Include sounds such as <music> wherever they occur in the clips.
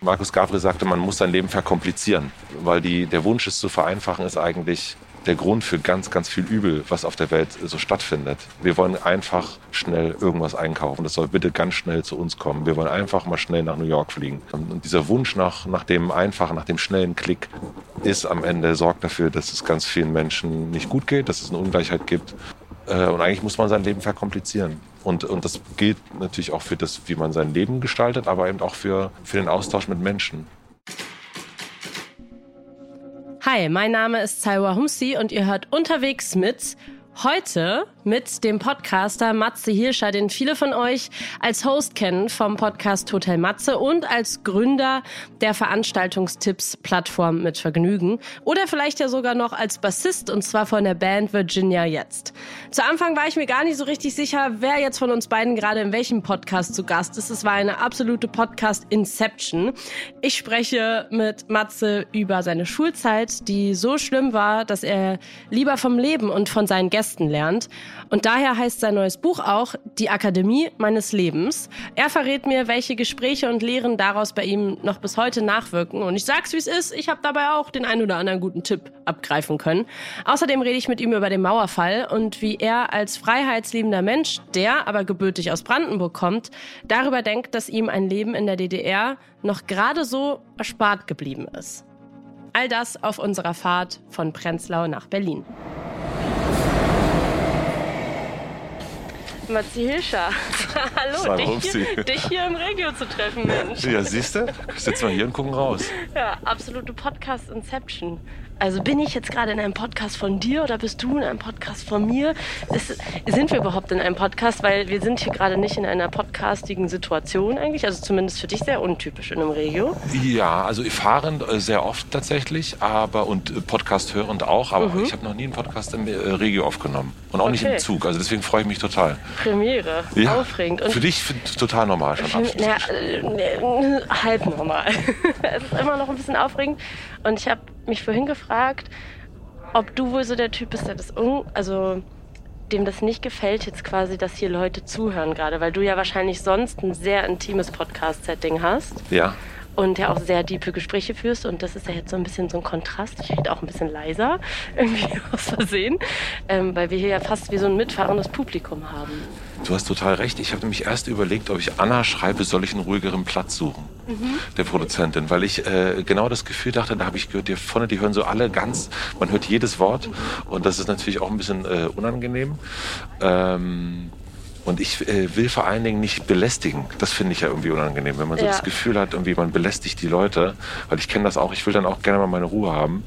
Markus Gavre sagte, man muss sein Leben verkomplizieren, weil die, der Wunsch, es zu vereinfachen, ist eigentlich der Grund für ganz, ganz viel Übel, was auf der Welt so stattfindet. Wir wollen einfach schnell irgendwas einkaufen. Das soll bitte ganz schnell zu uns kommen. Wir wollen einfach mal schnell nach New York fliegen. Und dieser Wunsch nach, nach dem einfachen, nach dem schnellen Klick ist am Ende, sorgt dafür, dass es ganz vielen Menschen nicht gut geht, dass es eine Ungleichheit gibt. Äh, und eigentlich muss man sein Leben verkomplizieren. Und, und das gilt natürlich auch für das, wie man sein Leben gestaltet, aber eben auch für, für den Austausch mit Menschen. Hi, mein Name ist Salwa Humsi und ihr hört unterwegs mit Heute mit dem Podcaster Matze Hirscher, den viele von euch als Host kennen vom Podcast Hotel Matze und als Gründer der Veranstaltungstipps-Plattform mit Vergnügen. Oder vielleicht ja sogar noch als Bassist und zwar von der Band Virginia Jetzt. Zu Anfang war ich mir gar nicht so richtig sicher, wer jetzt von uns beiden gerade in welchem Podcast zu Gast ist. Es war eine absolute Podcast-Inception. Ich spreche mit Matze über seine Schulzeit, die so schlimm war, dass er lieber vom Leben und von seinen Gästen lernt. Und daher heißt sein neues Buch auch Die Akademie meines Lebens. Er verrät mir, welche Gespräche und Lehren daraus bei ihm noch bis heute nachwirken. Und ich sag's, wie es ist, ich habe dabei auch den ein oder anderen guten Tipp abgreifen können. Außerdem rede ich mit ihm über den Mauerfall und wie er als freiheitsliebender Mensch, der aber gebürtig aus Brandenburg kommt, darüber denkt, dass ihm ein Leben in der DDR noch gerade so erspart geblieben ist. All das auf unserer Fahrt von Prenzlau nach Berlin. Matzi Hilscher. <laughs> Hallo, dich hier, dich hier, im Regio zu treffen, Mensch. Ja, siehst du? Sitzen wir hier und gucken raus. Ja, absolute Podcast-Inception. Also bin ich jetzt gerade in einem Podcast von dir oder bist du in einem Podcast von mir? Ist, sind wir überhaupt in einem Podcast? Weil wir sind hier gerade nicht in einer podcastigen Situation eigentlich. Also zumindest für dich sehr untypisch in einem Regio. Ja, also fahrend äh, sehr oft tatsächlich, aber und äh, Podcast hörend auch. Aber mhm. ich habe noch nie einen Podcast im äh, Regio aufgenommen und auch okay. nicht im Zug. Also deswegen freue ich mich total. Premiere, ja, aufregend. Und für dich total normal schon. Für, na, äh, halb normal. <laughs> es ist immer noch ein bisschen aufregend. Und ich habe mich vorhin gefragt, ob du wohl so der Typ bist, der das un also dem das nicht gefällt jetzt quasi, dass hier Leute zuhören gerade, weil du ja wahrscheinlich sonst ein sehr intimes Podcast-Setting hast. Ja und ja auch sehr tiefe Gespräche führst. Und das ist ja jetzt so ein bisschen so ein Kontrast. Ich rede auch ein bisschen leiser, <laughs> irgendwie aus Versehen, ähm, weil wir hier ja fast wie so ein mitfahrendes Publikum haben. Du hast total recht. Ich habe nämlich erst überlegt, ob ich Anna schreibe, soll ich einen ruhigeren Platz suchen, mhm. der Produzentin, weil ich äh, genau das Gefühl dachte, da habe ich gehört, die vorne, die hören so alle ganz, man hört jedes Wort mhm. und das ist natürlich auch ein bisschen äh, unangenehm. Ähm, und ich äh, will vor allen Dingen nicht belästigen. Das finde ich ja irgendwie unangenehm, wenn man so ja. das Gefühl hat, irgendwie man belästigt die Leute. Weil ich kenne das auch. Ich will dann auch gerne mal meine Ruhe haben.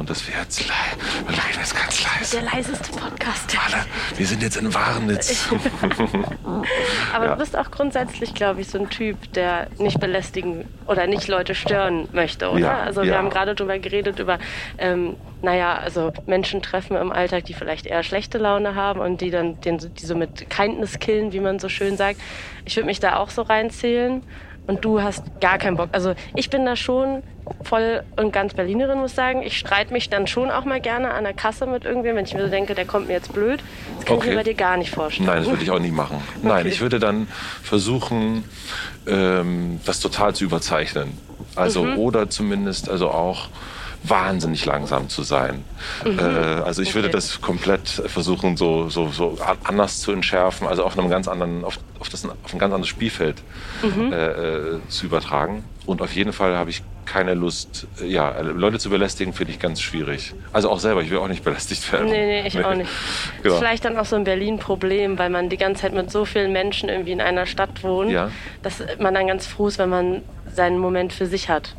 Und das wäre jetzt leise. Wir reden jetzt ganz leise. Der leiseste Podcast. Alle, wir sind jetzt in Warnitz. <laughs> Aber ja. du bist auch grundsätzlich, glaube ich, so ein Typ, der nicht belästigen oder nicht Leute stören möchte, oder? Ja, also wir haben gerade darüber geredet, über ähm, naja, also Menschen treffen im Alltag, die vielleicht eher schlechte Laune haben und die dann den, die so mit Kindness killen, wie man so schön sagt. Ich würde mich da auch so reinzählen und du hast gar keinen Bock. Also ich bin da schon voll und ganz Berlinerin, muss sagen. Ich streite mich dann schon auch mal gerne an der Kasse mit irgendwem, wenn ich mir so denke, der kommt mir jetzt blöd. Das kann okay. ich mir bei dir gar nicht vorstellen. Nein, das würde ich auch nie machen. <laughs> Okay. Nein, ich würde dann versuchen, ähm, das total zu überzeichnen. Also mhm. oder zumindest also auch wahnsinnig langsam zu sein. Mhm. Äh, also ich okay. würde das komplett versuchen, so, so, so anders zu entschärfen, also auf einem ganz anderen, auf, auf, das, auf ein ganz anderes Spielfeld mhm. äh, äh zu übertragen. Und auf jeden Fall habe ich keine Lust, ja, Leute zu belästigen, finde ich ganz schwierig. Also auch selber, ich will auch nicht belästigt werden. Nee, nee, ich nee. auch nicht. <laughs> Genau. Ist vielleicht dann auch so ein Berlin-Problem, weil man die ganze Zeit mit so vielen Menschen irgendwie in einer Stadt wohnt, ja. dass man dann ganz froh ist, wenn man seinen Moment für sich hat.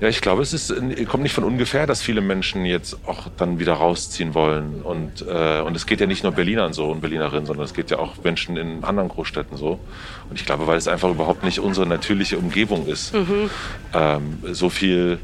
Ja, ich glaube, es ist, kommt nicht von ungefähr, dass viele Menschen jetzt auch dann wieder rausziehen wollen. Und, äh, und es geht ja nicht nur Berlinern so und Berlinerinnen, sondern es geht ja auch Menschen in anderen Großstädten so. Und ich glaube, weil es einfach überhaupt nicht unsere natürliche Umgebung ist, mhm. ähm, so viel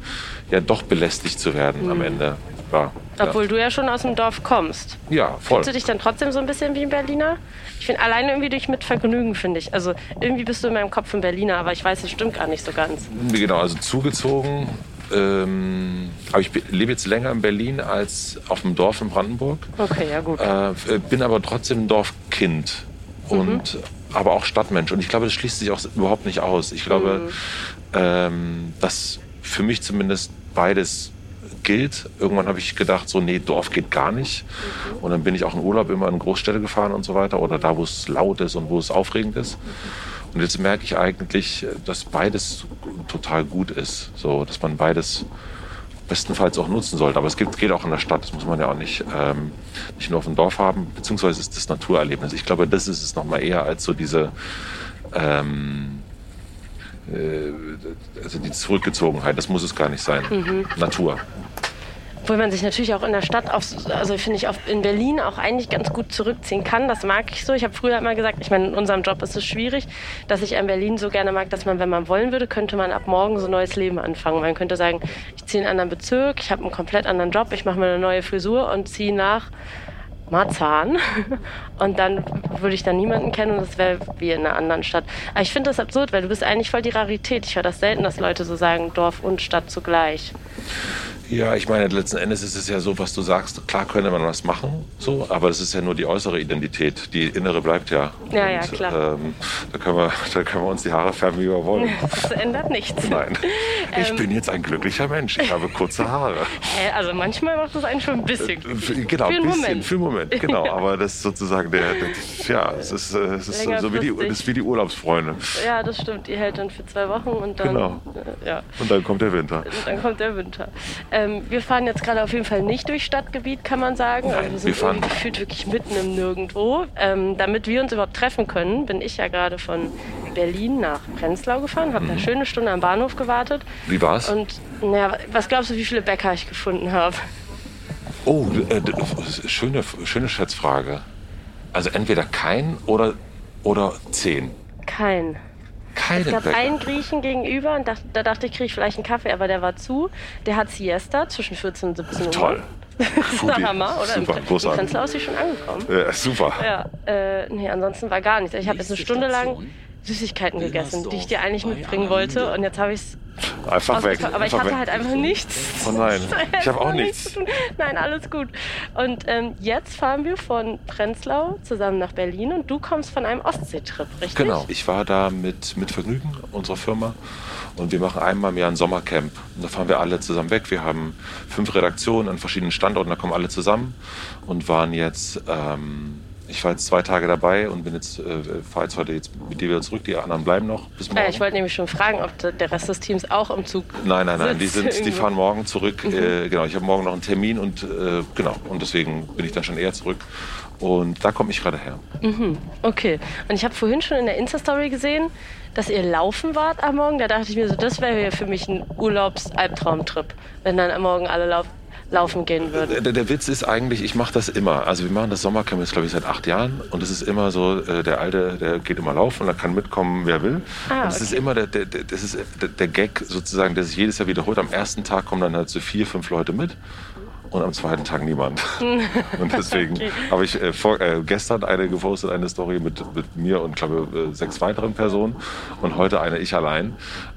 ja doch belästigt zu werden mhm. am Ende. Ja, Obwohl ja. du ja schon aus dem Dorf kommst. Ja, voll. Fühlst du dich dann trotzdem so ein bisschen wie ein Berliner? Ich finde alleine irgendwie durch mit Vergnügen, finde ich. Also irgendwie bist du in meinem Kopf ein Berliner, aber ich weiß, das stimmt gar nicht so ganz. Genau, also zugezogen. Ähm, aber ich lebe jetzt länger in Berlin als auf dem Dorf in Brandenburg. Okay, ja gut. Äh, bin aber trotzdem ein Dorfkind. Und mhm aber auch Stadtmensch. Und ich glaube, das schließt sich auch überhaupt nicht aus. Ich glaube, mhm. ähm, dass für mich zumindest beides gilt. Irgendwann habe ich gedacht, so, nee, Dorf geht gar nicht. Mhm. Und dann bin ich auch in Urlaub immer in Großstädte gefahren und so weiter. Oder da, wo es laut ist und wo es aufregend ist. Und jetzt merke ich eigentlich, dass beides total gut ist. So, dass man beides bestenfalls auch nutzen sollte. Aber es gibt, geht auch in der Stadt, das muss man ja auch nicht, ähm, nicht nur auf dem Dorf haben, beziehungsweise ist das Naturerlebnis. Ich glaube, das ist es nochmal eher als so diese, ähm, äh, also die Zurückgezogenheit, das muss es gar nicht sein. Mhm. Natur. Obwohl man sich natürlich auch in der Stadt, auf, also finde ich, auf, in Berlin auch eigentlich ganz gut zurückziehen kann. Das mag ich so. Ich habe früher immer gesagt, ich meine, in unserem Job ist es schwierig, dass ich in Berlin so gerne mag, dass man, wenn man wollen würde, könnte man ab morgen so ein neues Leben anfangen. Man könnte sagen, ich ziehe in einen anderen Bezirk, ich habe einen komplett anderen Job, ich mache mir eine neue Frisur und ziehe nach Marzahn. <laughs> Und dann würde ich dann niemanden kennen und das wäre wie in einer anderen Stadt. Aber ich finde das absurd, weil du bist eigentlich voll die Rarität. Ich höre das selten, dass Leute so sagen, Dorf und Stadt zugleich. Ja, ich meine, letzten Endes ist es ja so, was du sagst, klar könnte man was machen, so, aber es ist ja nur die äußere Identität. Die innere bleibt ja. Ja, und, ja, klar. Ähm, da, können wir, da können wir uns die Haare färben, wie wir wollen. <laughs> Das ändert nichts. Nein. <laughs> Ich ähm, bin jetzt ein glücklicher Mensch. Ich habe kurze Haare. Hä, also manchmal macht das einen schon ein bisschen glücklich. Äh, genau, ein bisschen, Moment. für einen Moment. Genau, <laughs> aber das ist sozusagen der, der ja, es ist, äh, es ist so wie die, das ist wie die Urlaubsfreunde. Ja, das stimmt. Ihr hält dann für zwei Wochen und dann. Genau. Äh, ja. Und dann kommt der Winter. Und dann kommt der Winter. Ähm, wir fahren jetzt gerade auf jeden Fall nicht durch Stadtgebiet, kann man sagen. Nein, also wir sind wir fahren gefühlt wirklich mitten im Nirgendwo. Ähm, damit wir uns überhaupt treffen können, bin ich ja gerade von Berlin nach Prenzlau gefahren, habe mhm. eine schöne Stunde am Bahnhof gewartet. Wie war's? Und naja, was glaubst du, wie viele Bäcker ich gefunden habe? Oh, äh, schöne, schöne Schätzfrage. Also entweder kein oder, oder zehn. Kein. Keine es gab Bäcker. einen Griechen gegenüber und da, da dachte ich, kriege ich vielleicht einen Kaffee, aber der war zu. Der hat Siesta zwischen 14 und 17 Uhr. Toll. Das ist der Hammer, oder? Super, großartig. In Prenzlau ist schon angekommen. Ja, super. Ja, äh, nee, ansonsten war gar nichts. Ich habe jetzt eine Stunde lang Süßigkeiten gegessen, die ich dir eigentlich mitbringen wollte und jetzt habe ich es Einfach weg. Aber einfach ich hatte weg. halt einfach nichts. Oh <laughs> nein, ich habe auch nichts. Nein, alles gut. Und ähm, jetzt fahren wir von Prenzlau zusammen nach Berlin und du kommst von einem Ostseetrip, richtig? Genau, ich war da mit, mit Vergnügen, unserer Firma. Und wir machen einmal im Jahr ein Sommercamp. Und da fahren wir alle zusammen weg. Wir haben fünf Redaktionen an verschiedenen Standorten, da kommen alle zusammen und waren jetzt ähm, ich war jetzt zwei Tage dabei und bin jetzt, äh, fahre jetzt heute jetzt mit dir wieder zurück. Die anderen bleiben noch bis morgen. Ja, ich wollte nämlich schon fragen, ob der Rest des Teams auch im Zug Nein, nein, nein, die, sind, die fahren morgen zurück. Mhm. Äh, genau, ich habe morgen noch einen Termin und äh, genau, und deswegen bin ich dann schon eher zurück. Und da komme ich gerade her. Mhm. Okay. Und ich habe vorhin schon in der Insta-Story gesehen, dass ihr laufen wart am Morgen. Da dachte ich mir so, das wäre für mich ein Urlaubs-Albtraumtrip, wenn dann am Morgen alle laufen laufen gehen würden. Der, der Witz ist eigentlich, ich mache das immer. Also wir machen das Sommercamp jetzt, glaube ich, seit acht Jahren. Und es ist immer so, äh, der Alte, der geht immer laufen und da kann mitkommen, wer will. Ah, und das okay. ist immer der, der, das ist der, der Gag sozusagen, der sich jedes Jahr wiederholt. Am ersten Tag kommen dann halt so vier, fünf Leute mit und am zweiten Tag niemand. <laughs> und deswegen Okay. habe ich äh, vor, äh, gestern eine gepostet, eine Story mit, mit mir und glaube äh, sechs weiteren Personen und heute eine ich allein,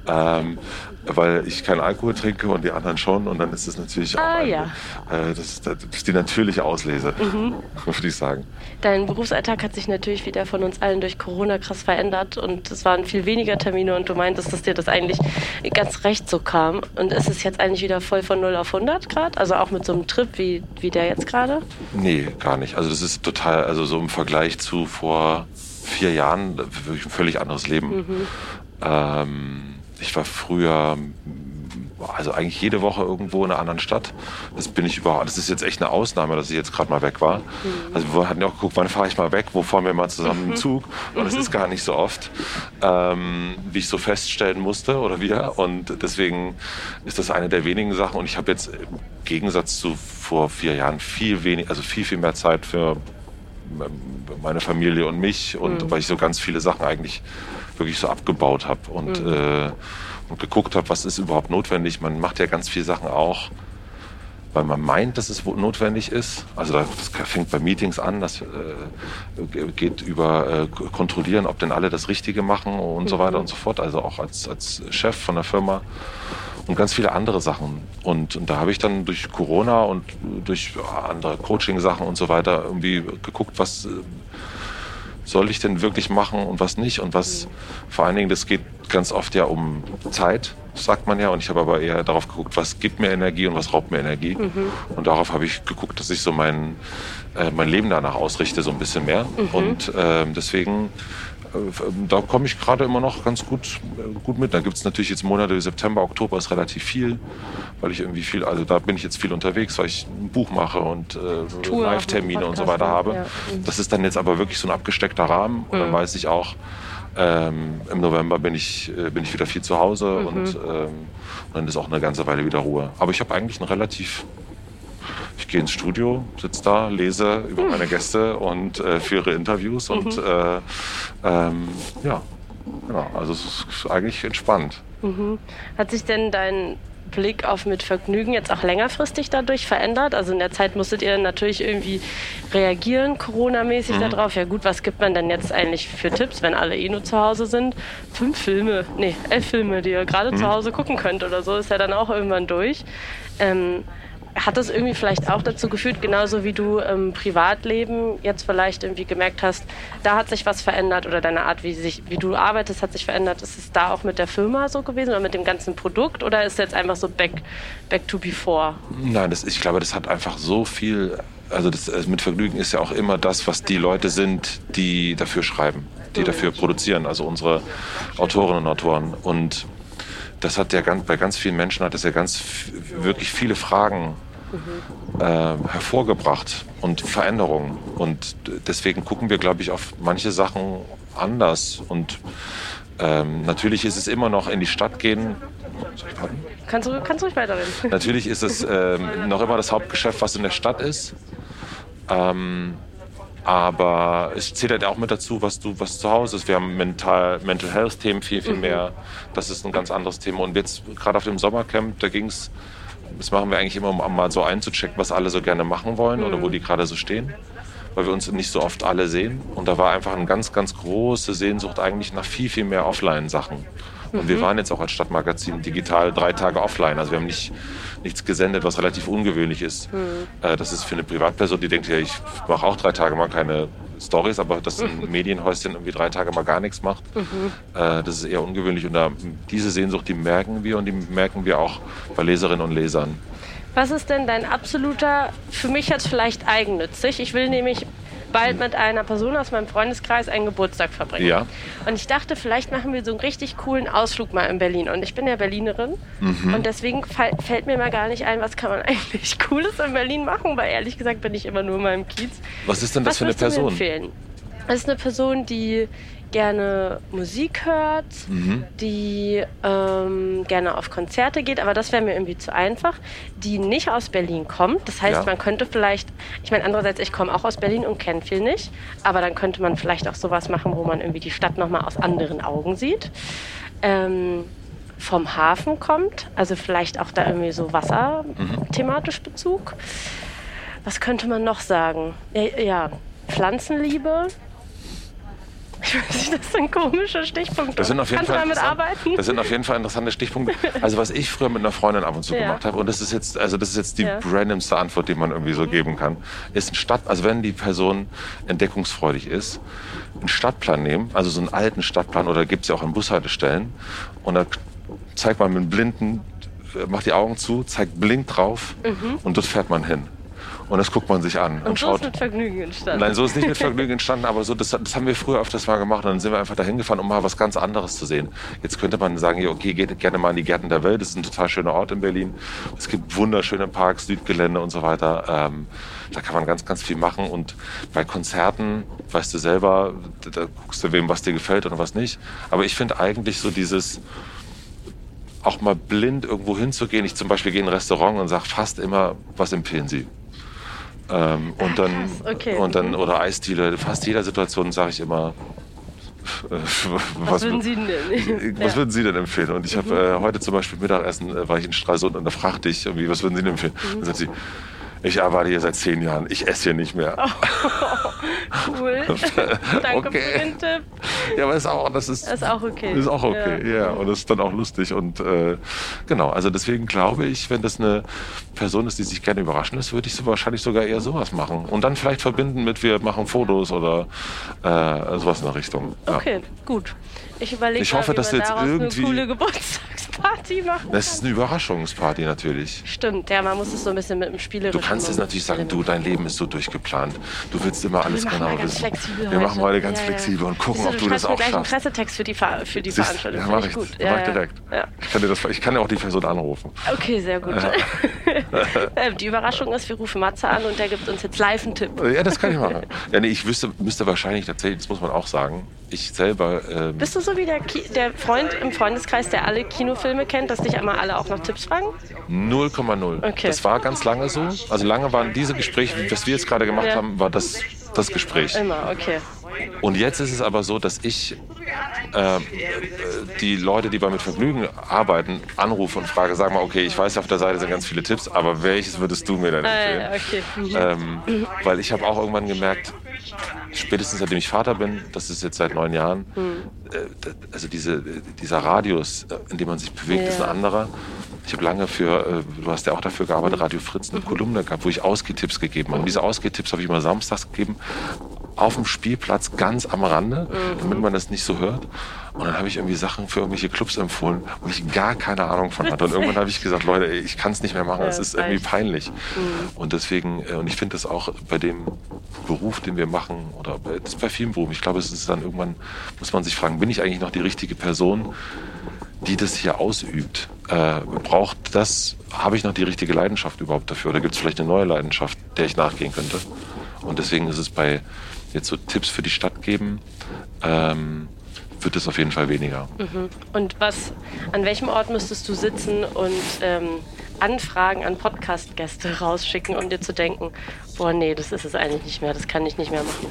ähm, weil ich keinen Alkohol trinke und die anderen schon und dann ist es natürlich auch Ah, eine, ja. äh, das, das ist die natürliche Auslese, Mhm. würde ich sagen. Dein Berufsalltag hat sich natürlich wieder von uns allen durch Corona krass verändert und es waren viel weniger Termine und du meintest, dass dir das eigentlich ganz recht so kam. Und ist es jetzt eigentlich wieder voll von 0 auf 100 Grad? Also auch mit so einem Trip wie, wie der jetzt gerade? Nee, gar nicht. Also das ist total, also so im Vergleich zu vor vier Jahren wirklich ein völlig anderes Leben. Ähm, ich war früher, also eigentlich jede Woche irgendwo in einer anderen Stadt. Das bin ich überhaupt, das ist jetzt echt eine Ausnahme, dass ich jetzt gerade mal weg war. Also wir hatten ja auch geguckt, wann fahre ich mal weg, wo fahren wir mal zusammen im Zug. Und das ist gar nicht so oft, ähm, wie ich so feststellen musste oder wir. Und deswegen ist das eine der wenigen Sachen. Und ich habe jetzt im Gegensatz zu vor vier Jahren viel wenig, also viel, viel mehr Zeit für meine Familie und mich und weil ich so ganz viele Sachen eigentlich wirklich so abgebaut habe und, äh, und geguckt habe, was ist überhaupt notwendig. Man macht ja ganz viele Sachen auch, weil man meint, dass es notwendig ist. Also das fängt bei Meetings an, das äh, geht über äh, kontrollieren, ob denn alle das Richtige machen und so weiter und so fort. Also auch als, als Chef von der Firma und ganz viele andere Sachen. Und, und da habe ich dann durch Corona und durch andere Coaching-Sachen und so weiter irgendwie geguckt, was äh, soll ich denn wirklich machen und was nicht und was vor allen Dingen, das geht ganz oft ja um Zeit, sagt man ja. Und ich habe aber eher darauf geguckt, was gibt mir Energie und was raubt mir Energie. Mhm. Und darauf habe ich geguckt, dass ich so mein, äh, mein Leben danach ausrichte, so ein bisschen mehr. Mhm. Und äh, deswegen da komme ich gerade immer noch ganz gut, äh, gut mit. Da gibt es natürlich jetzt Monate wie September, Oktober ist relativ viel, weil ich irgendwie viel, also da bin ich jetzt viel unterwegs, weil ich ein Buch mache und äh, Live-Termine und so weiter habe. Ja. Mhm. Das ist dann jetzt aber wirklich so ein abgesteckter Rahmen und dann mhm. weiß ich auch, ähm, Im November bin ich, äh, bin ich wieder viel zu Hause mhm. und, ähm, und dann ist auch eine ganze Weile wieder Ruhe. Aber ich habe eigentlich ein relativ ich gehe ins Studio, sitze da, lese über meine Gäste und äh, führe Interviews und mhm. äh, ähm, ja. ja, also es ist eigentlich entspannt. Mhm. Hat sich denn dein Blick auf mit Vergnügen jetzt auch längerfristig dadurch verändert? Also in der Zeit musstet ihr natürlich irgendwie reagieren, Corona-mäßig mhm. darauf. Ja gut, was gibt man denn jetzt eigentlich für Tipps, wenn alle eh nur zu Hause sind? Fünf Filme, nee, elf Filme, die ihr gerade mhm. zu Hause gucken könnt oder so, ist ja dann auch irgendwann durch. Ähm, hat das irgendwie vielleicht auch dazu geführt, genauso wie du im Privatleben jetzt vielleicht irgendwie gemerkt hast, da hat sich was verändert oder deine Art, wie, sich, wie du arbeitest, hat sich verändert. Ist es da auch mit der Firma so gewesen oder mit dem ganzen Produkt oder ist es jetzt einfach so back, back to before? Nein, das, ich glaube, das hat einfach so viel, also das, also mit Vergnügen ist ja auch immer das, was die Leute sind, die dafür schreiben, die dafür produzieren, also unsere Autorinnen und Autoren. Und das hat ja ganz, bei ganz vielen Menschen hat das ja ganz wirklich viele Fragen äh, hervorgebracht und Veränderungen. Und deswegen gucken wir, glaube ich, auf manche Sachen anders. Und ähm, natürlich ist es immer noch in die Stadt gehen. Kannst du, kannst du ruhig weiterreden. Natürlich ist es ähm, noch immer das Hauptgeschäft, was in der Stadt ist. Ähm, aber es zählt halt auch mit dazu, was du, was zu Hause ist. Wir haben Mental, Mental Health Themen viel, viel mhm. mehr. Das ist ein ganz anderes Thema. Und jetzt gerade auf dem Sommercamp, da ging es, das machen wir eigentlich immer, um mal so einzuchecken, was alle so gerne machen wollen mhm. oder wo mhm. die gerade so stehen. Weil wir uns nicht so oft alle sehen. Und da war einfach eine ganz, ganz große Sehnsucht eigentlich nach viel, viel mehr Offline-Sachen. Und wir waren jetzt auch als Stadtmagazin digital drei Tage offline. Also wir haben nicht, nichts gesendet, was relativ ungewöhnlich ist. Mhm. Äh, das ist für eine Privatperson, die denkt, ja, ich mache auch drei Tage mal keine Stories, aber dass ein <laughs> Medienhäuschen irgendwie drei Tage mal gar nichts macht, mhm. äh, das ist eher ungewöhnlich. Und da, diese Sehnsucht, die merken wir und die merken wir auch bei Leserinnen und Lesern. Was ist denn dein absoluter, für mich jetzt vielleicht eigennützig? Ich will nämlich bald mit einer Person aus meinem Freundeskreis einen Geburtstag verbringen. Ja. Und ich dachte, vielleicht machen wir so einen richtig coolen Ausflug mal in Berlin. Und ich bin ja Berlinerin. Mhm. Und deswegen fällt mir mal gar nicht ein, was kann man <laughs> eigentlich Cooles in Berlin machen, weil ehrlich gesagt bin ich immer nur in meinem Kiez. Was ist denn das was für eine Person? Das ist eine Person, die gerne Musik hört, mhm. die ähm, gerne auf Konzerte geht, aber das wäre mir irgendwie zu einfach, die nicht aus Berlin kommt. Das heißt, ja. man könnte vielleicht, ich meine, andererseits, ich komme auch aus Berlin und kenne viel nicht, aber dann könnte man vielleicht auch sowas machen, wo man irgendwie die Stadt nochmal aus anderen Augen sieht. Ähm, vom Hafen kommt, also vielleicht auch da irgendwie so Wasser mhm. thematisch Bezug. Was könnte man noch sagen? Ja, Pflanzenliebe, ich weiß nicht, das sind komische Stichpunkte. Das sind auf jeden Kannst Fall damit arbeiten? Das sind auf jeden Fall interessante Stichpunkte. <laughs> Also was ich früher mit einer Freundin ab und zu ja. gemacht habe, und das ist jetzt, also das ist jetzt die ja. randomste Antwort, die man irgendwie so mhm. geben kann, ist ein Stadt, also wenn die Person entdeckungsfreudig ist, einen Stadtplan nehmen, also so einen alten Stadtplan, oder gibt es ja auch an Bushaltestellen, und da zeigt man mit einem Blinden, macht die Augen zu, zeigt blind drauf, mhm. und dort fährt man hin. Und das guckt man sich an. Und, und so schaut. ist mit Vergnügen entstanden. Nein, so ist nicht mit <laughs> Vergnügen entstanden, aber so, das, das haben wir früher öfters mal gemacht. Und dann sind wir einfach dahin gefahren, um mal was ganz anderes zu sehen. Jetzt könnte man sagen, okay, geht gerne mal in die Gärten der Welt. Das ist ein total schöner Ort in Berlin. Es gibt wunderschöne Parks, Südgelände und so weiter. Ähm, da kann man ganz, ganz viel machen. Und bei Konzerten, weißt du selber, da guckst du wem, was dir gefällt oder was nicht. Aber ich finde eigentlich so dieses, auch mal blind irgendwo hinzugehen. Ich zum Beispiel gehe in ein Restaurant und sage fast immer, was empfehlen Sie? Ähm, und, dann, okay. und dann, oder Eisdiele, fast jeder Situation sage ich immer, <laughs> was, was, würden Sie denn, <laughs> was ja. würden Sie denn empfehlen? Und ich habe mhm. äh, heute zum Beispiel Mittagessen, äh, war ich in Stralsund und da fragte ich irgendwie, was würden Sie denn empfehlen? Mhm. Dann sagt sie, ich arbeite hier seit zehn Jahren, ich esse hier nicht mehr. Oh, <laughs> Cool. <laughs> Danke Okay. für den Tipp. Ja, aber ist auch, das ist, Das ist auch okay. ist auch okay, ja. Ja. Und das ist dann auch lustig. Und äh, genau, also deswegen glaube ich, wenn das eine Person ist, die sich gerne überraschen lässt, würde ich so wahrscheinlich sogar eher sowas machen. Und dann vielleicht verbinden mit, wir machen Fotos oder äh, sowas in der Richtung. Ja. Okay, gut. Ich überlege Ich hoffe, mal, dass du jetzt irgendwie- eine coole Geburtstagsparty machen Das ist eine Überraschungsparty natürlich. Stimmt, ja, man muss es so ein bisschen mit dem Spielerischen... Du kannst jetzt natürlich sagen, du, dein Leben ist so durchgeplant. Du willst immer alles wir genau wissen. Wir machen heute. heute ganz Ja, ja. flexibel und gucken, Siehst ob du du das schreibst mir auch gleich einen schaffst. Pressetext für die, Ver für die Siehst, Veranstaltung. ja, mach ich ich. gut. Mach ich direkt. Ja. Ich, kann dir das, ich kann ja auch die Person anrufen. Okay, sehr gut. <laughs> Ähm, die Überraschung ist, wir rufen Matze an und der gibt uns jetzt live einen Tipp. Ja, das kann ich machen. Ja, nee, ich wüsste, müsste wahrscheinlich tatsächlich, das muss man auch sagen, ich selber. Ähm, Bist du so wie der, Ki der Freund im Freundeskreis, der alle Kinofilme kennt, dass dich einmal alle auch noch Tipps fragen? 0,0. Okay. Das war ganz lange so. Also lange waren diese Gespräche, was wir jetzt gerade gemacht Ja. haben, war das, das Gespräch. Immer, okay. Und jetzt ist es aber so, dass ich äh, die Leute, die bei mit Vergnügen arbeiten, anrufe und frage, sag mal, okay, ich weiß, auf der Seite sind ganz viele Tipps, aber welches würdest du mir denn empfehlen? Äh, okay. Mhm. Ähm, weil ich habe auch irgendwann gemerkt, spätestens seitdem ich Vater bin, das ist jetzt seit neun Jahren, Mhm. also diese, dieser Radius, äh, in dem man sich bewegt, ist ein Ja. anderer. Ich habe lange für, äh, du hast ja auch dafür gearbeitet, Radio Fritz, Mhm. eine Kolumne gehabt, wo ich Ausgehtipps gegeben habe. Und diese Ausgehtipps habe ich immer samstags gegeben, auf dem Spielplatz ganz am Rande, Mhm. damit man das nicht so hört. Und dann habe ich irgendwie Sachen für irgendwelche Clubs empfohlen, wo ich gar keine Ahnung von hatte. Und irgendwann habe ich gesagt, Leute, ich kann es nicht mehr machen, es ist irgendwie peinlich. Und deswegen, äh, und ich finde das auch bei dem Beruf, den wir machen, oder bei, das bei vielen Berufen, ich glaube, es ist dann irgendwann, muss man sich fragen, bin ich eigentlich noch die richtige Person, die das hier ausübt? Äh, braucht das, habe ich noch die richtige Leidenschaft überhaupt dafür? Oder gibt es vielleicht eine neue Leidenschaft, der ich nachgehen könnte? Und deswegen ist es bei jetzt so Tipps für die Stadt geben, ähm, wird es auf jeden Fall weniger. Und was, an welchem Ort müsstest du sitzen und ähm, Anfragen an Podcast-Gäste <laughs> rausschicken, um dir zu denken, boah, nee, das ist es eigentlich nicht mehr, das kann ich nicht mehr machen.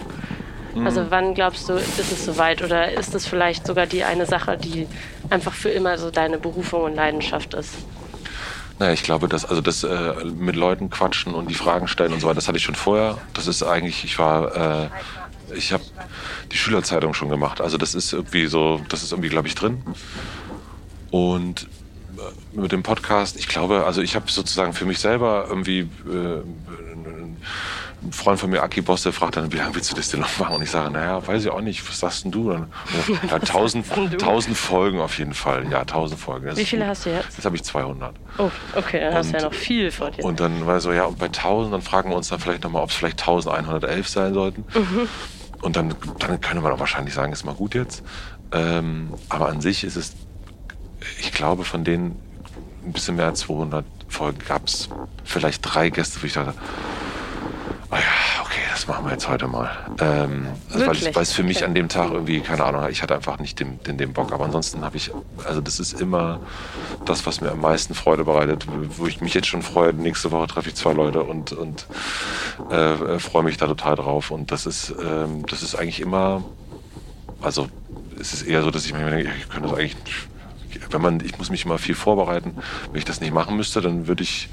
Mhm. Also wann glaubst du, ist es soweit? Oder ist es vielleicht sogar die eine Sache, die einfach für immer so deine Berufung und Leidenschaft ist? Naja, ich glaube, dass also das äh, mit Leuten quatschen und die Fragen stellen und so weiter, das hatte ich schon vorher. Das ist eigentlich, ich war, äh, ich habe die Schülerzeitung schon gemacht. Also das ist irgendwie so, das ist irgendwie, glaube ich, drin. Und äh, mit dem Podcast, ich glaube, also ich habe sozusagen für mich selber irgendwie äh, ein Freund von mir, Aki Boss, der fragt dann, wie lange willst du das denn noch machen? Und ich sage, naja, weiß ich auch nicht, was sagst denn du? Dann, <laughs> ja, tausend, tausend Folgen auf jeden Fall. Ja, tausend Folgen. Das Wie viele hast du jetzt? Jetzt habe ich 200. Oh, okay, dann hast du ja noch viel vor dir. Und dann war so, ja, und bei 1000, dann fragen wir uns dann vielleicht nochmal, ob es vielleicht 1111 sein sollten. Und dann, dann können wir doch wahrscheinlich sagen, ist mal gut jetzt. Ähm, aber an sich ist es, ich glaube, von denen ein bisschen mehr als 200 Folgen gab es vielleicht drei Gäste, wo ich dachte, ah ja, okay, das machen wir jetzt heute mal. Ähm, also weil, Wirklich? ich, weil es für mich Okay. an dem Tag irgendwie, keine Ahnung, ich hatte einfach nicht den, den, den Bock. Aber ansonsten habe ich, also das ist immer das, was mir am meisten Freude bereitet, wo ich mich jetzt schon freue. Nächste Woche treffe ich zwei Leute und, und äh, äh, freue mich da total drauf. Und das ist, ähm, das ist eigentlich immer, also es ist eher so, dass ich mir denke, ich könnte das eigentlich, wenn man, ich muss mich immer viel vorbereiten. Wenn ich das nicht machen müsste, dann würde ich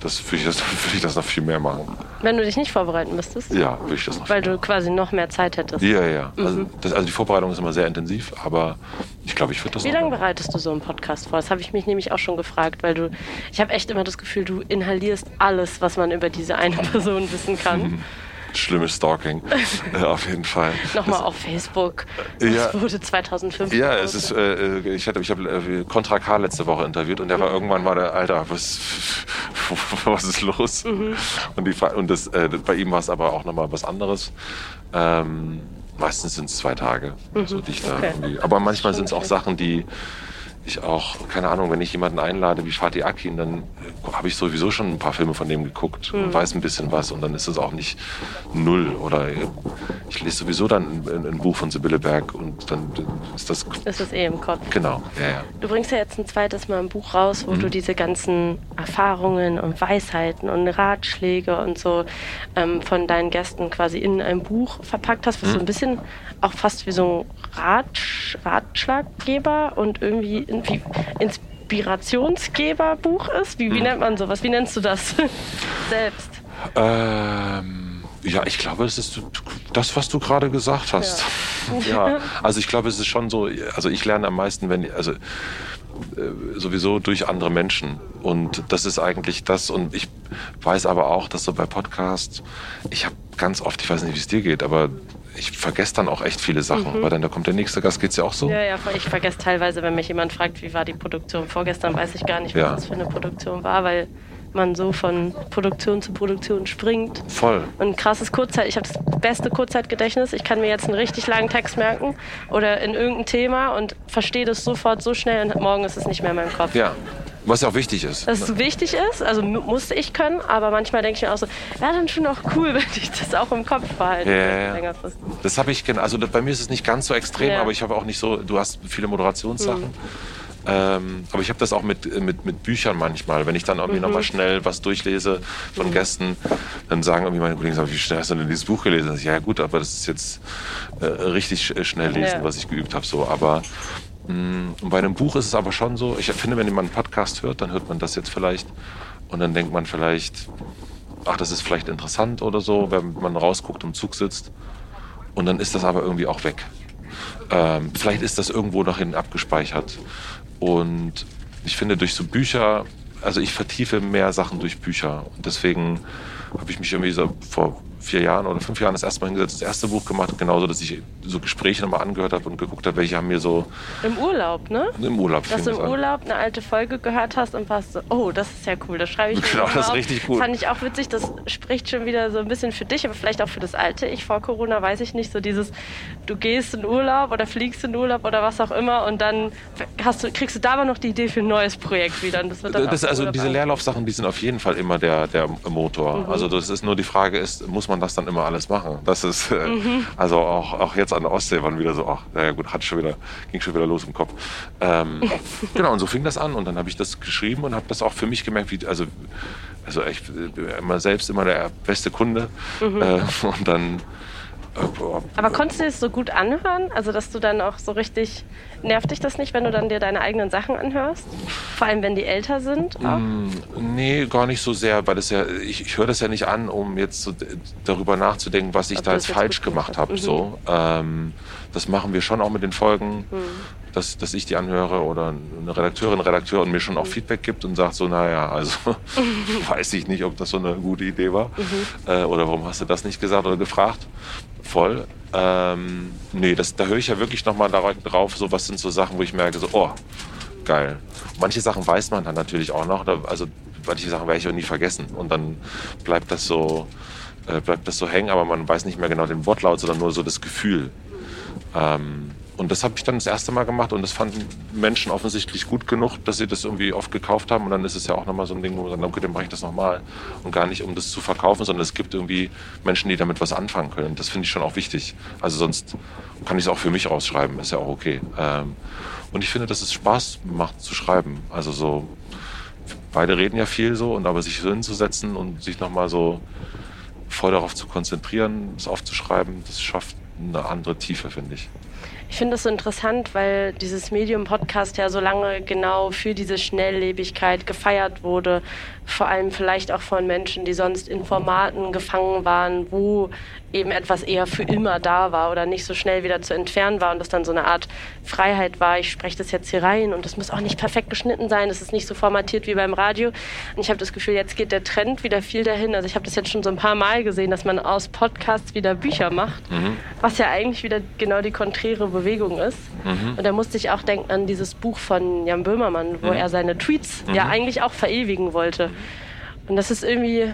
das, würde ich das, <laughs> würde ich das noch viel mehr machen. Wenn du dich nicht vorbereiten müsstest, Ja, würde ich das noch weil du quasi noch mehr Zeit hättest. ja, ja. Also, das, also die Vorbereitung ist immer sehr intensiv, aber ich glaube, ich würde das Wie lange machen. bereitest du so einen Podcast vor? Das habe ich mich nämlich auch schon gefragt, weil du, ich habe echt immer das Gefühl, du inhalierst alles, was man über diese eine <laughs> Person wissen kann. <laughs> Schlimmes Stalking, <laughs> äh, auf jeden Fall. Nochmal auf Facebook. Das Ja. wurde 2005. Ja, es ist, äh, äh, ich hatte, ich habe äh, Contra K letzte Woche interviewt und der war irgendwann war der Alter, was, <laughs> was ist los? Und die, und das, äh, bei ihm war es aber auch nochmal was anderes. Ähm, meistens sind es zwei Tage, so die ich da okay. irgendwie. Aber manchmal sind es auch. Sachen, die ich auch, keine Ahnung, wenn ich jemanden einlade wie Fatih Akin, dann habe ich sowieso schon ein paar Filme von dem geguckt und weiß ein bisschen was und dann ist es auch nicht null. Oder ich lese sowieso dann ein, ein Buch von Sibylle Berg und dann ist das Das ist eh im Kopf. genau. Ja, ja. Du bringst ja jetzt ein zweites Mal ein Buch raus, wo Mhm. du diese ganzen Erfahrungen und Weisheiten und Ratschläge und so ähm, von deinen Gästen quasi in ein Buch verpackt hast, Mhm. was so ein bisschen auch fast wie so ein Ratsch Ratschlaggeber und irgendwie, irgendwie Inspirationsgeberbuch ist. Wie, wie nennt man sowas? Wie nennst du das <laughs> selbst? Ähm, Ja, ich glaube, es ist das, was du gerade gesagt hast. Ja. ja. <laughs> also ich glaube, es ist schon so, also ich lerne am meisten, wenn, also äh, sowieso durch andere Menschen. Und das ist eigentlich das. Und ich weiß aber auch, dass so bei Podcasts, ich habe ganz oft, ich weiß nicht, wie es dir geht, aber ich vergesse dann auch echt viele Sachen, mhm. weil dann da kommt der nächste Gast, geht es ja auch so? Ja, ja, ich vergesse teilweise, wenn mich jemand fragt, wie war die Produktion vorgestern, weiß ich gar nicht, was ja. das für eine Produktion war, weil man so von Produktion zu Produktion springt. Voll. Und krasses Kurzzeit. Ich habe das beste Kurzzeitgedächtnis. Ich kann mir jetzt einen richtig langen Text merken oder in irgendein Thema und verstehe das sofort so schnell und morgen ist es nicht mehr in meinem Kopf. Ja. Was ja auch wichtig ist. Dass es wichtig ist, also musste ich können, aber manchmal denke ich mir auch so, ja, dann schon auch cool, <laughs> wenn ich das auch im Kopf behalte. Ja, ja. Das habe ich, also bei mir ist es nicht ganz so extrem, ja. aber ich habe auch nicht so, du hast viele Moderationssachen. Hm. Ähm, aber ich habe das auch mit, mit, mit Büchern manchmal. Wenn ich dann irgendwie mhm. nochmal schnell was durchlese von mhm. Gästen, dann sagen irgendwie meine Kollegen, wie schnell hast du denn dieses Buch gelesen? Ich, ja gut, aber das ist jetzt äh, richtig schnell lesen, ja. was ich geübt habe. So. Aber mm, bei einem Buch ist es aber schon so, ich finde, wenn jemand einen Podcast hört, dann hört man das jetzt vielleicht und dann denkt man vielleicht, ach, das ist vielleicht interessant oder so, wenn man rausguckt, im Zug sitzt. Und dann ist das aber irgendwie auch weg. Ähm, vielleicht ist das irgendwo noch hinten abgespeichert. Und ich finde, durch so Bücher, also ich vertiefe mehr Sachen durch Bücher. Und deswegen habe ich mich irgendwie so vor vier Jahren oder fünf Jahren das erste Mal hingesetzt, das erste Buch gemacht, genauso, dass ich so Gespräche nochmal angehört habe und geguckt habe, welche haben mir so... Im Urlaub, ne? Im Urlaub. Dass du im Urlaub eine alte Folge gehört hast und warst so, oh, das ist ja cool, das schreibe ich Genau, das ist richtig cool. Fand ich auch witzig, das spricht schon wieder so ein bisschen für dich, aber vielleicht auch für das alte Ich vor Corona, weiß ich nicht, so dieses, du gehst in Urlaub oder fliegst in Urlaub oder was auch immer und dann hast du, kriegst du da aber noch die Idee für ein neues Projekt wieder. Und das wird dann das, also diese Leerlaufsachen, die sind auf jeden Fall immer der, der Motor. Mhm. Also das ist nur die Frage ist, muss man das dann immer alles machen? Das ist, äh, mhm. also auch, auch jetzt an der Ostsee waren wieder so, ach, naja gut, hat schon wieder, ging schon wieder los im Kopf. Ähm, <laughs> genau, und so fing das an und dann habe ich das geschrieben und habe das auch für mich gemerkt, wie, also, also ich immer selbst immer der beste Kunde mhm. äh, <laughs> und dann aber konntest du es so gut anhören? Also, dass du dann auch so richtig. Nervt dich das nicht, wenn du dann dir deine eigenen Sachen anhörst? Vor allem, wenn die älter sind? Auch? Mm, nee, gar nicht so sehr, weil das ja, ich, ich höre das ja nicht an, um jetzt so darüber nachzudenken, was ich Ob da jetzt falsch gemacht habe. Mhm. So. Ähm, das machen wir schon auch mit den Folgen, mhm. dass, dass ich die anhöre oder eine Redakteurin, Redakteur und mir schon auch mhm. Feedback gibt und sagt so, naja, also <laughs> weiß ich nicht, ob das so eine gute Idee war. Mhm. Äh, oder warum hast du das nicht gesagt oder gefragt? voll. Ähm, nee, das, da höre ich ja wirklich nochmal drauf, so was sind so Sachen, wo ich merke, so, oh, geil. Manche Sachen weiß man dann natürlich auch noch, also manche Sachen werde ich auch nie vergessen. Und dann bleibt das so, äh, bleibt das so hängen, aber man weiß nicht mehr genau den Wortlaut, sondern nur so das Gefühl. Ähm, und das habe ich dann das erste Mal gemacht und das fanden Menschen offensichtlich gut genug, dass sie das irgendwie oft gekauft haben. Und dann ist es ja auch nochmal so ein Ding, wo man sagt, okay, dann mache ich das nochmal. Und gar nicht, um das zu verkaufen, sondern es gibt irgendwie Menschen, die damit was anfangen können. Das finde ich schon auch wichtig. Also sonst kann ich es auch für mich rausschreiben, ist ja auch okay. Ähm, und ich finde, dass es Spaß macht zu schreiben. Also so, beide reden ja viel so, und aber sich so hinzusetzen und sich nochmal so voll darauf zu konzentrieren, es aufzuschreiben, das schafft eine andere Tiefe, finde ich. Ich finde das so interessant, weil dieses Medium-Podcast ja so lange genau für diese Schnelllebigkeit gefeiert wurde. Vor allem vielleicht auch von Menschen, die sonst in Formaten gefangen waren, wo eben etwas eher für immer da war oder nicht so schnell wieder zu entfernen war und das dann so eine Art Freiheit war. Ich spreche das jetzt hier rein und es muss auch nicht perfekt geschnitten sein. Es ist nicht so formatiert wie beim Radio. Und ich habe das Gefühl, jetzt geht der Trend wieder viel dahin. Also ich habe das jetzt schon so ein paar Mal gesehen, dass man aus Podcasts wieder Bücher macht, mhm. was ja eigentlich wieder genau die konträre Bewegung ist. Mhm. Und da musste ich auch denken an dieses Buch von Jan Böhmermann, wo mhm. er seine Tweets ja mhm. eigentlich auch verewigen wollte. Und das ist irgendwie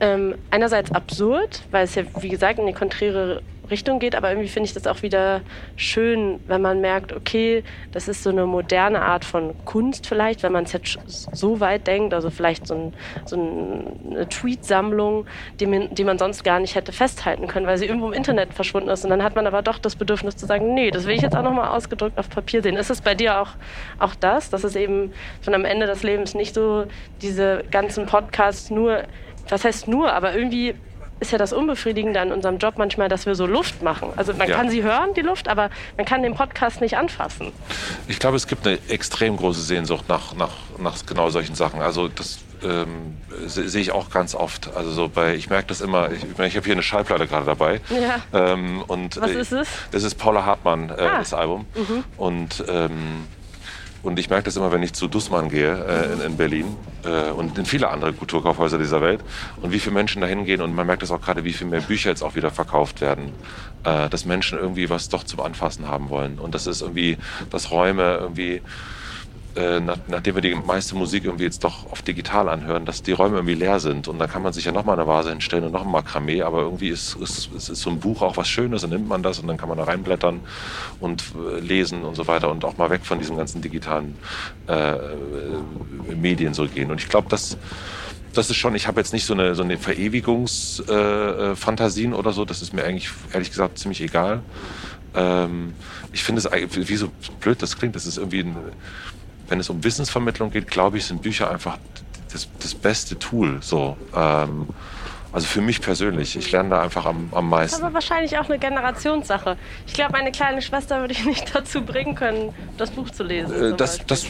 ähm, einerseits absurd, weil es ja, wie gesagt, in die konträre Richtung geht, aber irgendwie finde ich das auch wieder schön, wenn man merkt, okay, das ist so eine moderne Art von Kunst vielleicht, wenn man es jetzt so weit denkt, also vielleicht so, ein, so eine Tweetsammlung, die man, die man sonst gar nicht hätte festhalten können, weil sie irgendwo im Internet verschwunden ist und dann hat man aber doch das Bedürfnis zu sagen, nee, das will ich jetzt auch nochmal ausgedrückt auf Papier sehen. Ist es bei dir auch, auch das, dass es eben von am Ende des Lebens nicht so diese ganzen Podcasts nur, was heißt nur, aber irgendwie ist ja das Unbefriedigende an unserem Job manchmal, dass wir so Luft machen. Also man ja. kann sie hören, die Luft, aber man kann den Podcast nicht anfassen. Ich glaube, es gibt eine extrem große Sehnsucht nach, nach, nach genau solchen Sachen. Also das ähm, sehe ich auch ganz oft. Also so bei, ich merke das immer, ich, ich habe hier eine Schallplatte gerade dabei. Ja. Ähm, und, Was ist es? Das ist Paula Hartmann, äh, Ah. das Album. Und, ähm, und ich merke das immer, wenn ich zu Dussmann gehe äh, in, in Berlin äh, und in viele andere Kulturkaufhäuser dieser Welt und wie viele Menschen da hingehen und man merkt das auch gerade, wie viel mehr Bücher jetzt auch wieder verkauft werden, äh, dass Menschen irgendwie was doch zum Anfassen haben wollen. Und das ist irgendwie, dass Räume irgendwie äh, nach, nachdem wir die meiste Musik irgendwie jetzt doch auf digital anhören, dass die Räume irgendwie leer sind. Und dann kann man sich ja nochmal eine Vase hinstellen und noch ein Makramee, aber irgendwie ist, ist, ist, ist so ein Buch auch was Schönes und nimmt man das und dann kann man da reinblättern und äh, lesen und so weiter und auch mal weg von diesen ganzen digitalen äh, äh, Medien so gehen. Und ich glaube, dass das ist schon, ich habe jetzt nicht so eine, so eine Verewigungsfantasien Fantasien oder so, das ist mir eigentlich ehrlich gesagt ziemlich egal. Ähm, ich finde es, wie so blöd das klingt, das ist irgendwie, ein, wenn es um Wissensvermittlung geht, glaube ich, sind Bücher einfach das, das beste Tool. So. Ähm, also für mich persönlich, ich lerne da einfach am, am Das ist meisten. aber wahrscheinlich auch eine Generationssache. Ich glaube, meine kleine Schwester würde ich nicht <laughs> dazu bringen können, das Buch zu lesen. Äh, das, das,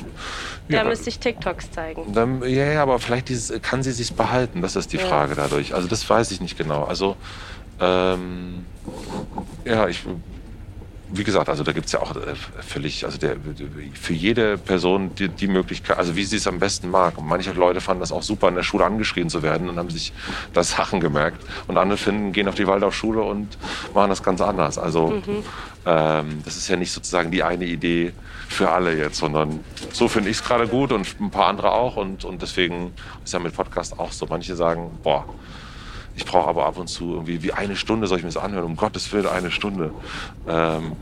da ja, müsste ich TikToks zeigen. Dann, ja, ja, aber vielleicht dieses, kann sie sich behalten, das ist die Ja. Frage dadurch. Also das weiß ich nicht genau. Also ähm, ja, ich, wie gesagt, also da gibt es ja auch äh, völlig, also der, für jede Person die, die Möglichkeit, also wie sie es am besten mag. Und manche Leute fanden das auch super, in der Schule angeschrien zu werden und haben sich da Sachen gemerkt. Und andere finden, gehen auf die Waldorfschule und machen das ganz anders. Also ähm, das ist ja nicht sozusagen die eine Idee für alle jetzt, sondern so finde ich es gerade gut und ein paar andere auch. Und, und deswegen ist ja mit Podcast auch so. Manche sagen, boah, ich brauche aber ab und zu irgendwie wie eine Stunde soll ich mir das anhören. Um Gottes Willen eine Stunde. Ähm,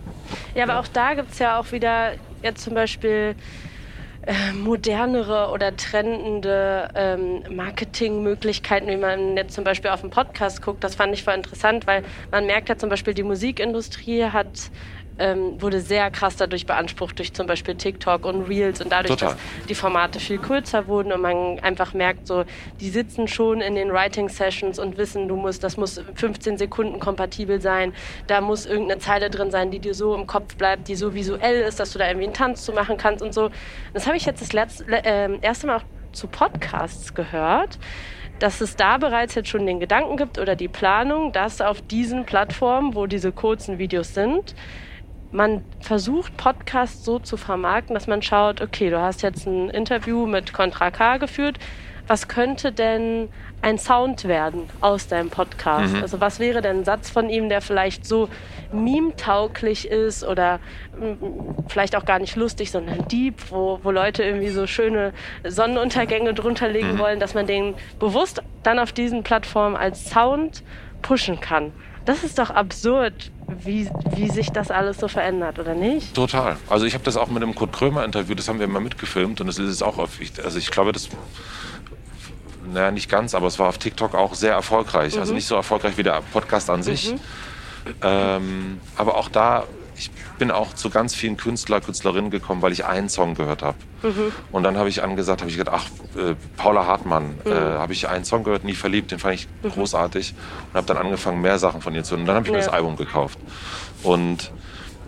Ja, aber auch da gibt es ja auch wieder jetzt zum Beispiel äh, modernere oder trendende ähm, Marketingmöglichkeiten, wie man jetzt zum Beispiel auf einen Podcast guckt. Das fand ich voll interessant, weil man merkt ja zum Beispiel, die Musikindustrie hat ähm, wurde sehr krass dadurch beansprucht, durch zum Beispiel TikTok und Reels und dadurch, Total. dass die Formate viel kürzer wurden und man einfach merkt, so, die sitzen schon in den Writing-Sessions und wissen, du musst, das muss 15 Sekunden kompatibel sein, da muss irgendeine Zeile drin sein, die dir so im Kopf bleibt, die so visuell ist, dass du da irgendwie einen Tanz zu machen kannst und so. Das habe ich jetzt das letzte, äh, erste Mal auch zu Podcasts gehört, dass es da bereits jetzt schon den Gedanken gibt oder die Planung, dass auf diesen Plattformen, wo diese kurzen Videos sind, man versucht, Podcasts so zu vermarkten, dass man schaut, okay, du hast jetzt ein Interview mit Contra K geführt. Was könnte denn ein Sound werden aus deinem Podcast? Also was wäre denn ein Satz von ihm, der vielleicht so meme-tauglich ist oder mm, vielleicht auch gar nicht lustig, sondern deep, wo, wo Leute irgendwie so schöne Sonnenuntergänge drunter legen wollen, dass man den bewusst dann auf diesen Plattformen als Sound pushen kann. Das ist doch absurd, wie, wie sich das alles so verändert, oder nicht? total. Also ich habe das auch mit dem Kurt Krömer Interview, das haben wir mal mitgefilmt und das ist es auch auf, also ich glaube, das naja, nicht ganz, aber es war auf TikTok auch sehr erfolgreich. Also nicht so erfolgreich wie der Podcast an sich. Ähm, aber auch da, bin auch zu ganz vielen Künstler, Künstlerinnen gekommen, weil ich einen Song gehört habe. Und dann habe ich angesagt, habe ich gedacht, ach, äh, Paula Hartmann, äh, habe ich einen Song gehört, nie verliebt, den fand ich großartig und habe dann angefangen, mehr Sachen von ihr zu hören. Und dann habe ich mir Ja. das Album gekauft. Und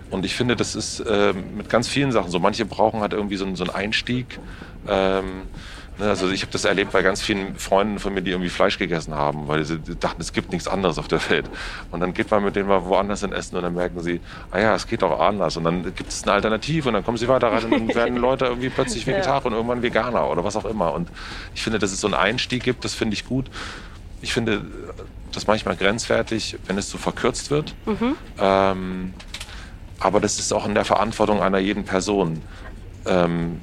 und ich finde, das ist ähm, mit ganz vielen Sachen so. Manche brauchen halt irgendwie so, einen- so einen Einstieg. Ähm, also ich habe das erlebt bei ganz vielen Freunden von mir, die irgendwie Fleisch gegessen haben, weil sie dachten, es gibt nichts anderes auf der Welt. Und dann geht man mit denen mal woanders hin essen und dann merken sie, ah ja, es geht auch anders. Und dann gibt es eine Alternative und dann kommen sie weiter rein und <laughs> werden Leute irgendwie plötzlich Vegetarier und irgendwann Veganer oder was auch immer. Und ich finde, dass es so einen Einstieg gibt, das finde ich gut. Ich finde das manchmal grenzwertig, wenn es so verkürzt wird. Ähm, aber das ist auch in der Verantwortung einer jeden Person, ähm,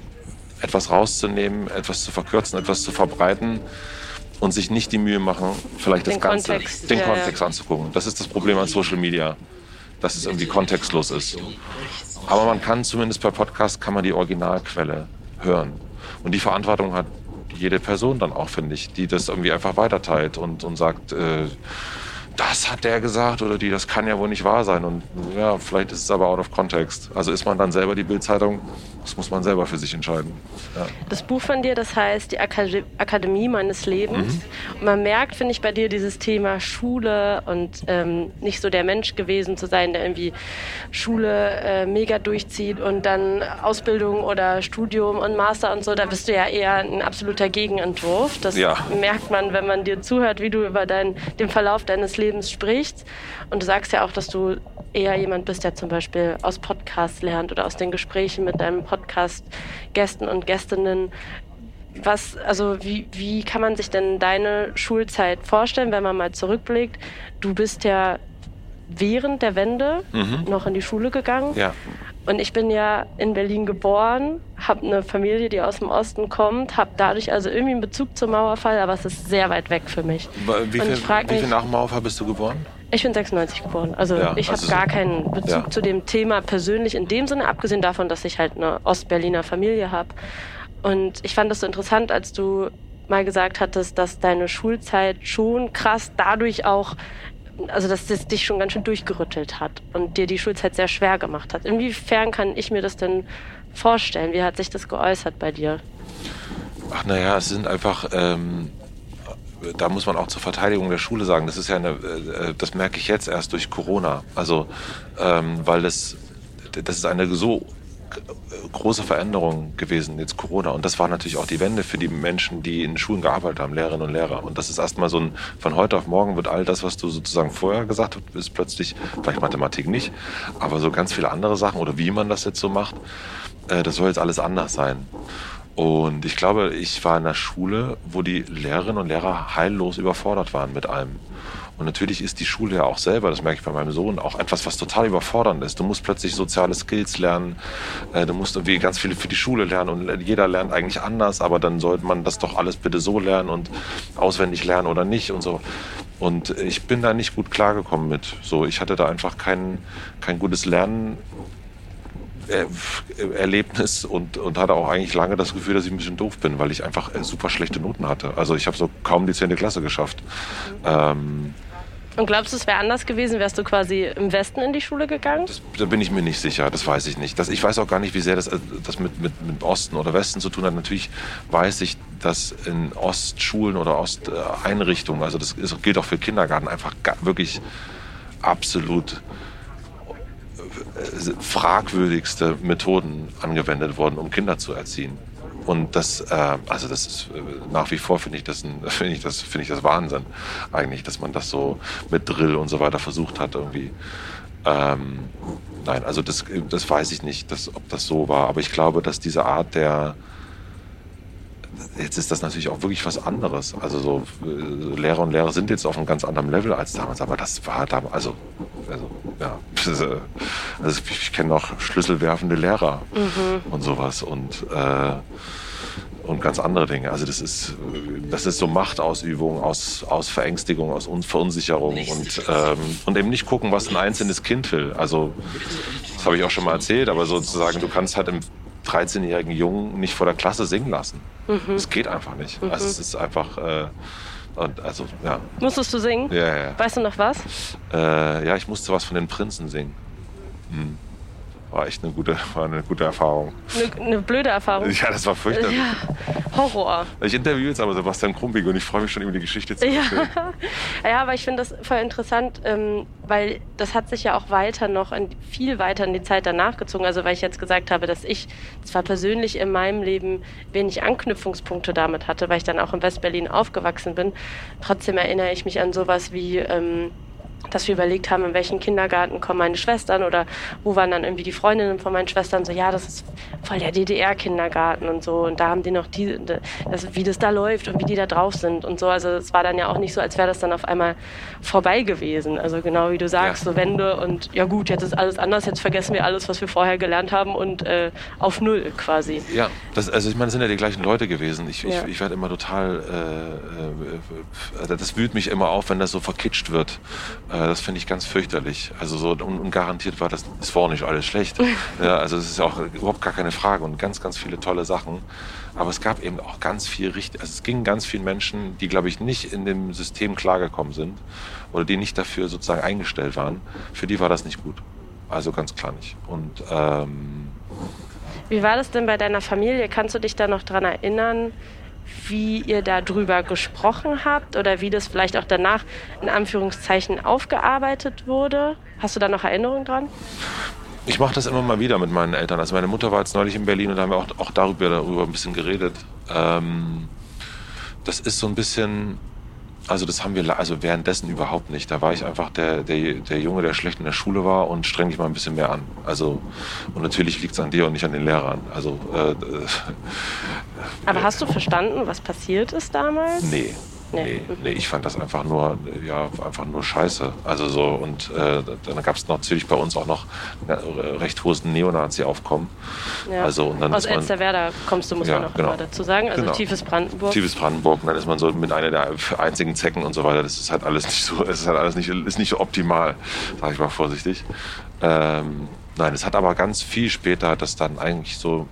etwas rauszunehmen, etwas zu verkürzen, etwas zu verbreiten und sich nicht die Mühe machen, vielleicht das Den Ganze, Kontext, den ja, ja. Kontext anzugucken. Das ist das Problem an Social Media, dass es irgendwie kontextlos ist. Aber man kann zumindest bei Podcasts kann man die Originalquelle hören. Und die Verantwortung hat jede Person dann auch, finde ich, die das irgendwie einfach weiterteilt und, und sagt, äh, das hat der gesagt oder die, das kann ja wohl nicht wahr sein. Und ja, vielleicht ist es aber out of context. Also ist man dann selber die Bildzeitung, das muss man selber für sich entscheiden. Ja. Das Buch von dir, das heißt Die Akademie meines Lebens. Mhm. Und man merkt, finde ich, bei dir dieses Thema Schule und ähm, nicht so der Mensch gewesen zu sein, der irgendwie Schule äh, mega durchzieht und dann Ausbildung oder Studium und Master und so. Da bist du ja eher ein absoluter Gegenentwurf. Das ja. merkt man, wenn man dir zuhört, wie du über dein, den Verlauf deines Lebens sprichst. Und du sagst ja auch, dass du eher jemand bist, der zum Beispiel aus Podcasts lernt oder aus den Gesprächen mit deinem Podcast-Gästen und Gästinnen. Was, also wie, wie kann man sich denn deine Schulzeit vorstellen, wenn man mal zurückblickt? Du bist ja während der Wende mhm. noch in die Schule gegangen. Ja. Und ich bin ja in Berlin geboren, habe eine Familie, die aus dem Osten kommt, habe dadurch also irgendwie einen Bezug zum Mauerfall, aber es ist sehr weit weg für mich. Wie viel, wie viel nach dem Mauerfall bist du geboren? Ich bin 96 geboren. Also ja, ich also habe gar keinen Bezug ja. zu dem Thema persönlich in dem Sinne, abgesehen davon, dass ich halt eine Ostberliner Familie habe. Und ich fand das so interessant, als du mal gesagt hattest, dass deine Schulzeit schon krass dadurch auch, also dass das dich schon ganz schön durchgerüttelt hat und dir die Schulzeit sehr schwer gemacht hat. Inwiefern kann ich mir das denn vorstellen? Wie hat sich das geäußert bei dir? Ach naja, es sind einfach ähm, da muss man auch zur Verteidigung der Schule sagen, das ist ja eine, äh, das merke ich jetzt erst durch Corona. Also, ähm, weil das, das ist eine so große Veränderung gewesen, jetzt Corona. Und das war natürlich auch die Wende für die Menschen, die in Schulen gearbeitet haben, Lehrerinnen und Lehrer. Und das ist erstmal so ein, von heute auf morgen wird all das, was du sozusagen vorher gesagt hast, ist plötzlich, vielleicht Mathematik nicht, aber so ganz viele andere Sachen oder wie man das jetzt so macht, äh, das soll jetzt alles anders sein. Und ich glaube, ich war in einer Schule, wo die Lehrerinnen und Lehrer heillos überfordert waren mit allem. Und natürlich ist die Schule ja auch selber, das merke ich bei meinem Sohn, auch etwas, was total überfordernd ist. Du musst plötzlich soziale Skills lernen, äh, du musst irgendwie ganz viel für die Schule lernen und jeder lernt eigentlich anders, aber dann sollte man das doch alles bitte so lernen und auswendig lernen oder nicht und so. Und ich bin da nicht gut klargekommen mit. So, ich hatte da einfach kein, kein gutes Lernen Erlebnis und, und hatte auch eigentlich lange das Gefühl, dass ich ein bisschen doof bin, weil ich einfach äh, super schlechte Noten hatte. Also ich habe so kaum die 10. Klasse geschafft. Ähm, und glaubst du, es wäre anders gewesen? Wärst du quasi im Westen in die Schule gegangen? Das, da bin ich mir nicht sicher, das weiß ich nicht. Das, ich weiß auch gar nicht, wie sehr das, äh, das mit, mit, mit Osten oder Westen zu tun hat. Natürlich weiß ich, dass in Ostschulen oder Osteinrichtungen, also das ist, gilt auch für Kindergarten, einfach wirklich absolut fragwürdigste Methoden angewendet worden, um Kinder zu erziehen. Und das, äh, also das ist äh, nach wie vor finde ich das, <laughs> finde ich das, finde ich das Wahnsinn eigentlich, dass man das so mit Drill und so weiter versucht hat irgendwie. Ähm, nein, also das, das weiß ich nicht, dass, ob das so war. Aber ich glaube, dass diese Art der jetzt ist das natürlich auch wirklich was anderes. Also so äh, Lehrer und Lehrer sind jetzt auf einem ganz anderen Level als damals, aber das war damals, also, also ja, <laughs> also ich kenne noch schlüsselwerfende Lehrer mhm. und sowas und äh, und ganz andere Dinge. Also das ist, das ist so Machtausübung aus, aus Verängstigung, aus Verunsicherung und, ähm, und eben nicht gucken, was ein einzelnes Kind will. Also das habe ich auch schon mal erzählt, aber sozusagen, du kannst halt im 13-jährigen Jungen nicht vor der Klasse singen lassen. Mhm. Das geht einfach nicht. Mhm. Also es ist einfach. Äh, und also, ja. Musstest du singen? Ja, ja. Weißt du noch was? Äh, ja, ich musste was von den Prinzen singen. Mhm war echt eine gute, war eine gute Erfahrung. Eine, eine blöde Erfahrung. Ja, das war furchtbar. Ja, Horror. Ich interviewe jetzt aber Sebastian Krumbig und ich freue mich schon über die Geschichte zu erzählen. Ja, <laughs> ja aber ich finde das voll interessant, ähm, weil das hat sich ja auch weiter noch, in, viel weiter in die Zeit danach gezogen. Also weil ich jetzt gesagt habe, dass ich zwar persönlich in meinem Leben wenig Anknüpfungspunkte damit hatte, weil ich dann auch in Westberlin aufgewachsen bin. Trotzdem erinnere ich mich an sowas wie... Dass wir überlegt haben, in welchen Kindergarten kommen meine Schwestern oder wo waren dann irgendwie die Freundinnen von meinen Schwestern so, ja, das ist voll der DDR-Kindergarten und so und da haben die noch die, das, wie das da läuft und wie die da drauf sind und so. Also es war dann ja auch nicht so, als wäre das dann auf einmal vorbei gewesen. Also genau wie du sagst, ja. so Wende und ja gut, jetzt ist alles anders, jetzt vergessen wir alles, was wir vorher gelernt haben und äh, auf Null quasi. Ja, das, also ich meine, das sind ja die gleichen Leute gewesen. Ich, ja. ich, ich werde immer total, äh, äh, das wühlt mich immer auf, wenn das so verkitscht wird Äh, das finde ich ganz fürchterlich. Also so und, garantiert war das, es war nicht alles schlecht. <laughs> ja, also es ist auch überhaupt gar keine Frage und ganz, ganz viele tolle Sachen. Aber es gab eben auch ganz viel richtig, also es ging ganz vielen Menschen, die glaube ich nicht in dem System klargekommen sind oder die nicht dafür sozusagen eingestellt waren. Für die war das nicht gut. Also ganz klar nicht. Und ähm, wie war das denn bei deiner Familie? Kannst du dich da noch dran erinnern, wie ihr darüber gesprochen habt oder wie das vielleicht auch danach in Anführungszeichen aufgearbeitet wurde? Hast du da noch Erinnerungen dran? Ich mache das immer mal wieder mit meinen Eltern. Also meine Mutter war jetzt neulich in Berlin und da haben wir auch, auch darüber, darüber ein bisschen geredet. Ähm, das ist so ein bisschen, also das haben wir also währenddessen überhaupt nicht. Da war ich einfach der, der, der Junge, der schlecht in der Schule war und streng dich mal ein bisschen mehr an. Also und natürlich liegt es an dir und nicht an den Lehrern. Also äh, Aber hast du verstanden, was passiert ist damals? Nee, Nee, nee, ich fand das einfach nur, ja, einfach nur scheiße. Also so, und äh, dann gab es natürlich bei uns auch noch recht hohes Neonazi-Aufkommen. Ja. Also, und dann Aus Elsterwerda kommst du, muss ja, man noch genau. dazu sagen. Also genau. tiefes Brandenburg. Tiefes Brandenburg. Und dann ist man so mit einer der einzigen Zecken und so weiter. Das ist halt alles nicht so, es ist halt alles nicht, ist nicht so optimal, sage ich mal vorsichtig. Ähm, nein, es hat aber ganz viel später, das dann eigentlich so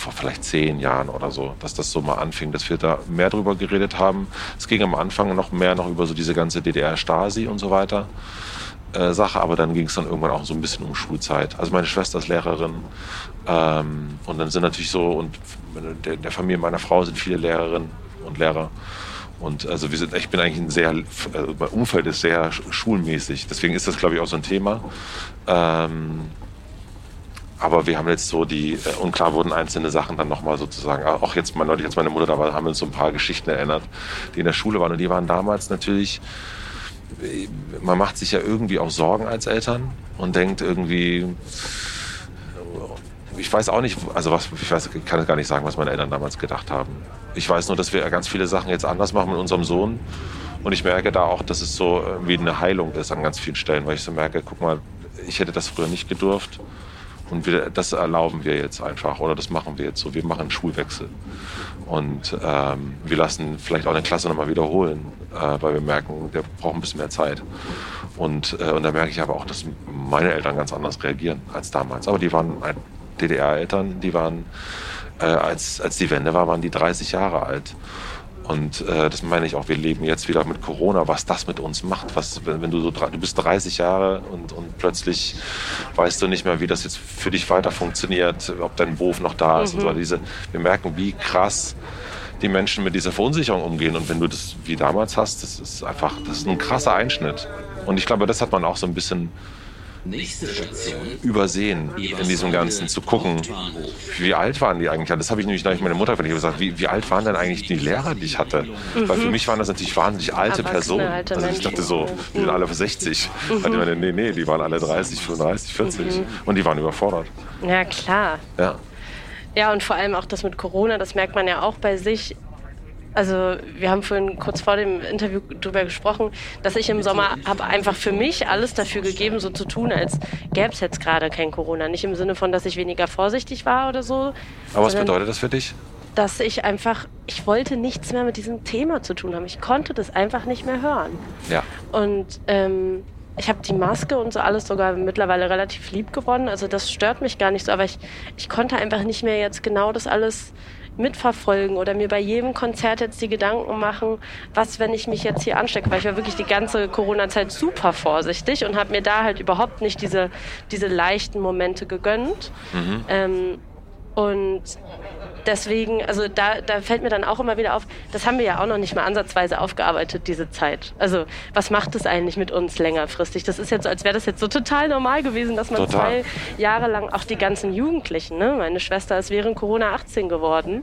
vor vielleicht zehn Jahren oder so, dass das so mal anfing, dass wir da mehr drüber geredet haben. Es ging am Anfang noch mehr noch über so diese ganze DDR-Stasi und so weiter. Äh, Sache, aber dann ging es dann irgendwann auch so ein bisschen um Schulzeit. Also meine Schwester ist Lehrerin ähm, und dann sind natürlich so und der, der Familie meiner Frau sind viele Lehrerinnen und Lehrer und also wir sind, ich bin eigentlich ein sehr, also mein Umfeld ist sehr schulmäßig. Deswegen ist das, glaube ich, auch so ein Thema. Ähm, aber wir haben jetzt so die, äh, und klar wurden einzelne Sachen dann nochmal sozusagen, auch jetzt mal neulich, als meine Mutter da war, haben wir uns so ein paar Geschichten erinnert, die in der Schule waren. Und die waren damals natürlich, äh, man macht sich ja irgendwie auch Sorgen als Eltern und denkt irgendwie, ich weiß auch nicht, also was, ich weiß, kann gar nicht sagen, was meine Eltern damals gedacht haben. Ich weiß nur, dass wir ganz viele Sachen jetzt anders machen mit unserem Sohn. Und ich merke da auch, dass es so wie eine Heilung ist an ganz vielen Stellen, weil ich so merke, guck mal, ich hätte das früher nicht gedurft. Und wir, das erlauben wir jetzt einfach oder das machen wir jetzt so. Wir machen einen Schulwechsel. Und ähm, wir lassen vielleicht auch eine Klasse nochmal wiederholen, äh, weil wir merken, der braucht ein bisschen mehr Zeit. Und, äh, und da merke ich aber auch, dass meine Eltern ganz anders reagieren als damals. Aber die waren DDR-Eltern, die waren, äh, als, als die Wende war, waren die 30 Jahre alt. Und äh, das meine ich auch, wir leben jetzt wieder mit Corona, was das mit uns macht. Was, wenn, wenn du so, du bist 30 Jahre und, und plötzlich weißt du nicht mehr, wie das jetzt für dich weiter funktioniert, ob dein Beruf noch da ist. Mhm. Und so. Diese, wir merken, wie krass die Menschen mit dieser Verunsicherung umgehen. Und wenn du das wie damals hast, das ist einfach, das ist ein krasser Einschnitt. Und ich glaube, das hat man auch so ein bisschen übersehen in diesem Ganzen, zu gucken, wie alt waren die eigentlich. Das habe ich nämlich meine Mutter gesagt, wie, wie alt waren denn eigentlich die Lehrer, die ich hatte? Mhm. Weil für mich waren das natürlich wahnsinnig alte Personen. Alte also ich dachte so, die sind alle 60. Mhm. Ich meine, nee, nee, die waren alle 30, 35, 40 mhm. und die waren überfordert. Ja, klar. Ja. Ja, und vor allem auch das mit Corona, das merkt man ja auch bei sich also wir haben vorhin kurz vor dem Interview darüber gesprochen, dass ich im Sommer habe einfach für mich alles dafür gegeben, so zu tun, als gäbe es jetzt gerade kein Corona. Nicht im Sinne von, dass ich weniger vorsichtig war oder so. Aber was bedeutet das für dich? Dass ich einfach, ich wollte nichts mehr mit diesem Thema zu tun haben. Ich konnte das einfach nicht mehr hören. Ja. Und ähm, ich habe die Maske und so alles sogar mittlerweile relativ lieb gewonnen. Also das stört mich gar nicht so. Aber ich, ich konnte einfach nicht mehr jetzt genau das alles mitverfolgen oder mir bei jedem Konzert jetzt die Gedanken machen, was, wenn ich mich jetzt hier anstecke, weil ich war wirklich die ganze Corona-Zeit super vorsichtig und habe mir da halt überhaupt nicht diese, diese leichten Momente gegönnt. Mhm. Ähm, und deswegen, also da, da fällt mir dann auch immer wieder auf, das haben wir ja auch noch nicht mal ansatzweise aufgearbeitet, diese Zeit. Also was macht es eigentlich mit uns längerfristig? Das ist jetzt, als wäre das jetzt so total normal gewesen, dass man total. zwei Jahre lang, auch die ganzen Jugendlichen, ne? meine Schwester ist während Corona 18 geworden,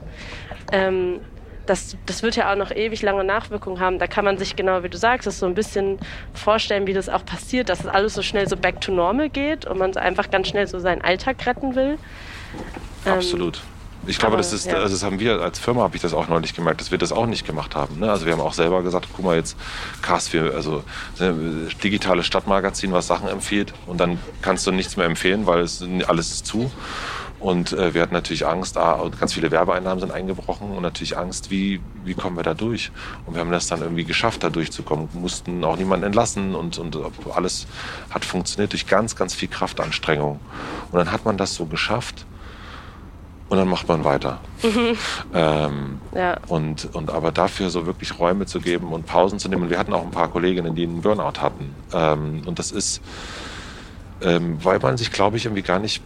ähm, das, das wird ja auch noch ewig lange Nachwirkungen haben. Da kann man sich genau, wie du sagst, das so ein bisschen vorstellen, wie das auch passiert, dass es alles so schnell so back to normal geht und man einfach ganz schnell so seinen Alltag retten will. Absolut. Ich glaube, Aber, das ist, ja. also das haben wir als Firma, habe ich das auch neulich gemerkt, dass wir das auch nicht gemacht haben. Ne? Also wir haben auch selber gesagt, guck mal jetzt, krass, wir, also ne, digitales Stadtmagazin, was Sachen empfiehlt und dann kannst du nichts mehr empfehlen, weil es alles ist zu. Und äh, wir hatten natürlich Angst, ah, und ganz viele Werbeeinnahmen sind eingebrochen und natürlich Angst, wie, wie kommen wir da durch? Und wir haben das dann irgendwie geschafft, da durchzukommen. Wir mussten auch niemanden entlassen und, und alles hat funktioniert durch ganz, ganz viel Kraftanstrengung. Und dann hat man das so geschafft und dann macht man weiter. Mhm. Ähm, ja. und, und aber dafür so wirklich Räume zu geben und Pausen zu nehmen. Und wir hatten auch ein paar Kolleginnen, die einen Burnout hatten. Ähm, und das ist, ähm, weil man sich, glaube ich, irgendwie gar nicht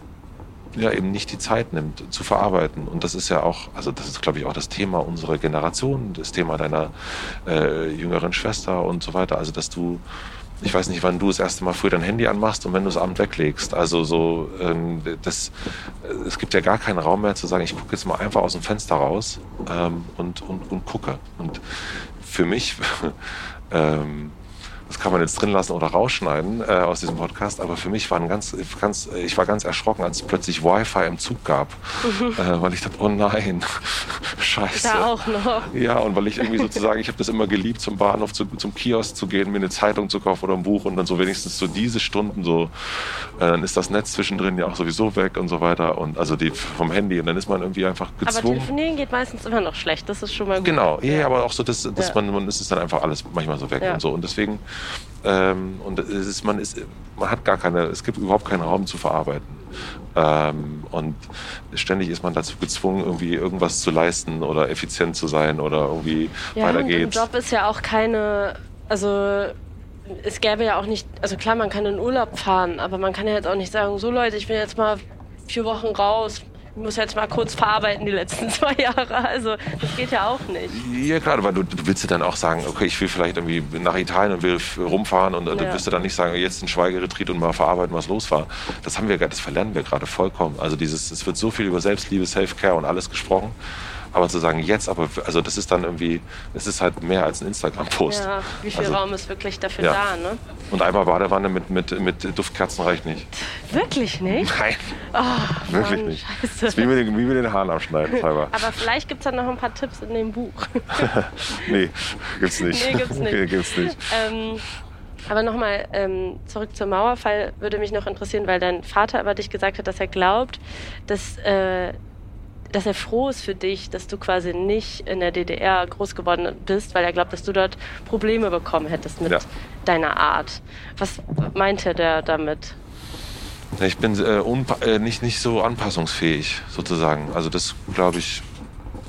ja eben nicht die Zeit nimmt zu verarbeiten. Und das ist ja auch, also das ist, glaube ich, auch das Thema unserer Generation, das Thema deiner äh, jüngeren Schwester und so weiter. Also dass du ich weiß nicht, wann du das erste Mal früh dein Handy anmachst und wenn du es abend weglegst. Also so, ähm, das, es gibt ja gar keinen Raum mehr zu sagen, ich gucke jetzt mal einfach aus dem Fenster raus ähm, und, und, und gucke. Und für mich <laughs> ähm, das kann man jetzt drin lassen oder rausschneiden äh, aus diesem Podcast, aber für mich war ein ganz, ganz, ich war ganz erschrocken, als es plötzlich Wi-Fi im Zug gab, mhm. äh, weil ich dachte, oh nein, <laughs> scheiße. Da auch noch. Ja, und weil ich irgendwie sozusagen, ich habe das immer geliebt, zum Bahnhof, zu, zum Kiosk zu gehen, mir eine Zeitung zu kaufen oder ein Buch und dann so wenigstens so diese Stunden so, äh, dann ist das Netz zwischendrin ja auch sowieso weg und so weiter und also die vom Handy und dann ist man irgendwie einfach gezwungen. Aber telefonieren geht meistens immer noch schlecht, das ist schon mal gut. Genau, ja, ja. aber auch so, dass, dass ja. man, man ist es dann einfach alles manchmal so weg ja. und so und deswegen ähm, und es ist, man, ist, man hat gar keine, es gibt überhaupt keinen Raum zu verarbeiten. Ähm, und ständig ist man dazu gezwungen, irgendwie irgendwas zu leisten oder effizient zu sein oder irgendwie ja, weiter geht's. Job ist ja auch keine, also es gäbe ja auch nicht, also klar, man kann in Urlaub fahren, aber man kann ja jetzt auch nicht sagen, so Leute, ich bin jetzt mal vier Wochen raus, ich muss jetzt mal kurz verarbeiten die letzten <laughs> zwei Jahre. Also das geht ja auch nicht. Ja, gerade, weil du, du willst ja dann auch sagen, okay, ich will vielleicht irgendwie nach Italien und will rumfahren und ja. dann wirst du dann nicht sagen, jetzt ein Schweigeretreat und mal verarbeiten, was los war. Das haben wir, das verlernen wir gerade vollkommen. Also dieses, es wird so viel über Selbstliebe, Self-Care und alles gesprochen. Aber zu sagen, jetzt, aber, also das ist dann irgendwie, es ist halt mehr als ein Instagram-Post. Ja, wie viel also, Raum ist wirklich dafür ja. da, ne? Und einmal Badewanne mit, mit, mit Duftkerzen reicht nicht. Wirklich nicht? Nein. Oh, wirklich Mann, nicht. Scheiße. Das ist wie mit, den, wie mit den Haaren abschneiden, halber. Aber vielleicht gibt es dann noch ein paar Tipps in dem Buch. <laughs> nee, gibt's nicht. Nee, gibt's nicht. Nee, gibt's nicht. Ähm, aber nochmal ähm, zurück zum Mauerfall würde mich noch interessieren, weil dein Vater über dich gesagt hat, dass er glaubt, dass äh, dass er froh ist für dich, dass du quasi nicht in der DDR groß geworden bist, weil er glaubt, dass du dort Probleme bekommen hättest mit ja. deiner Art. Was meinte der damit? Ich bin äh, äh, nicht, nicht so anpassungsfähig, sozusagen. Also das, glaube ich,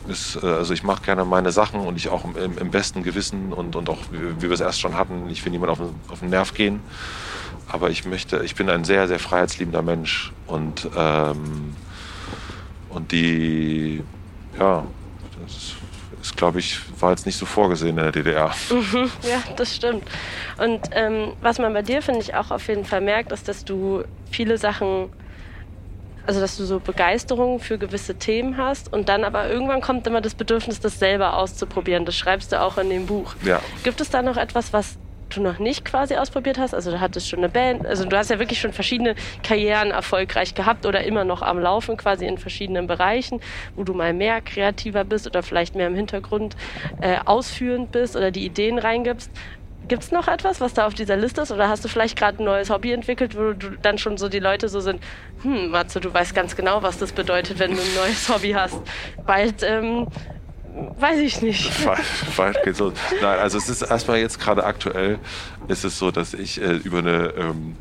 ist, äh, also ich mache gerne meine Sachen und ich auch im, im, besten Gewissen und, und auch, wie, wie wir es erst schon hatten, ich will niemand auf den, auf den Nerv gehen. Aber ich möchte, ich bin ein sehr, sehr freiheitsliebender Mensch und ähm, und die, ja, das ist, glaube ich, war jetzt nicht so vorgesehen in der DDR. Mhm, ja, das stimmt. Und ähm, was man bei dir, finde ich, auch auf jeden Fall merkt, ist, dass du viele Sachen, also dass du so Begeisterung für gewisse Themen hast und dann aber irgendwann kommt immer das Bedürfnis, das selber auszuprobieren. Das schreibst du auch in dem Buch. Ja. Gibt es da noch etwas, was du noch nicht quasi ausprobiert hast? Also du hattest schon eine Band, also du hast ja wirklich schon verschiedene Karrieren erfolgreich gehabt oder immer noch am Laufen quasi in verschiedenen Bereichen, wo du mal mehr kreativer bist oder vielleicht mehr im Hintergrund äh, ausführend bist oder die Ideen reingibst. Gibt es noch etwas, was da auf dieser Liste ist? Oder hast du vielleicht gerade ein neues Hobby entwickelt, wo du dann schon so die Leute so sind, hm, Matze, du weißt ganz genau, was das bedeutet, wenn du ein neues Hobby hast. Bald ähm, weiß ich nicht. Los. Nein, also es ist erstmal jetzt gerade aktuell, ist es so, dass ich äh, über eine ähm,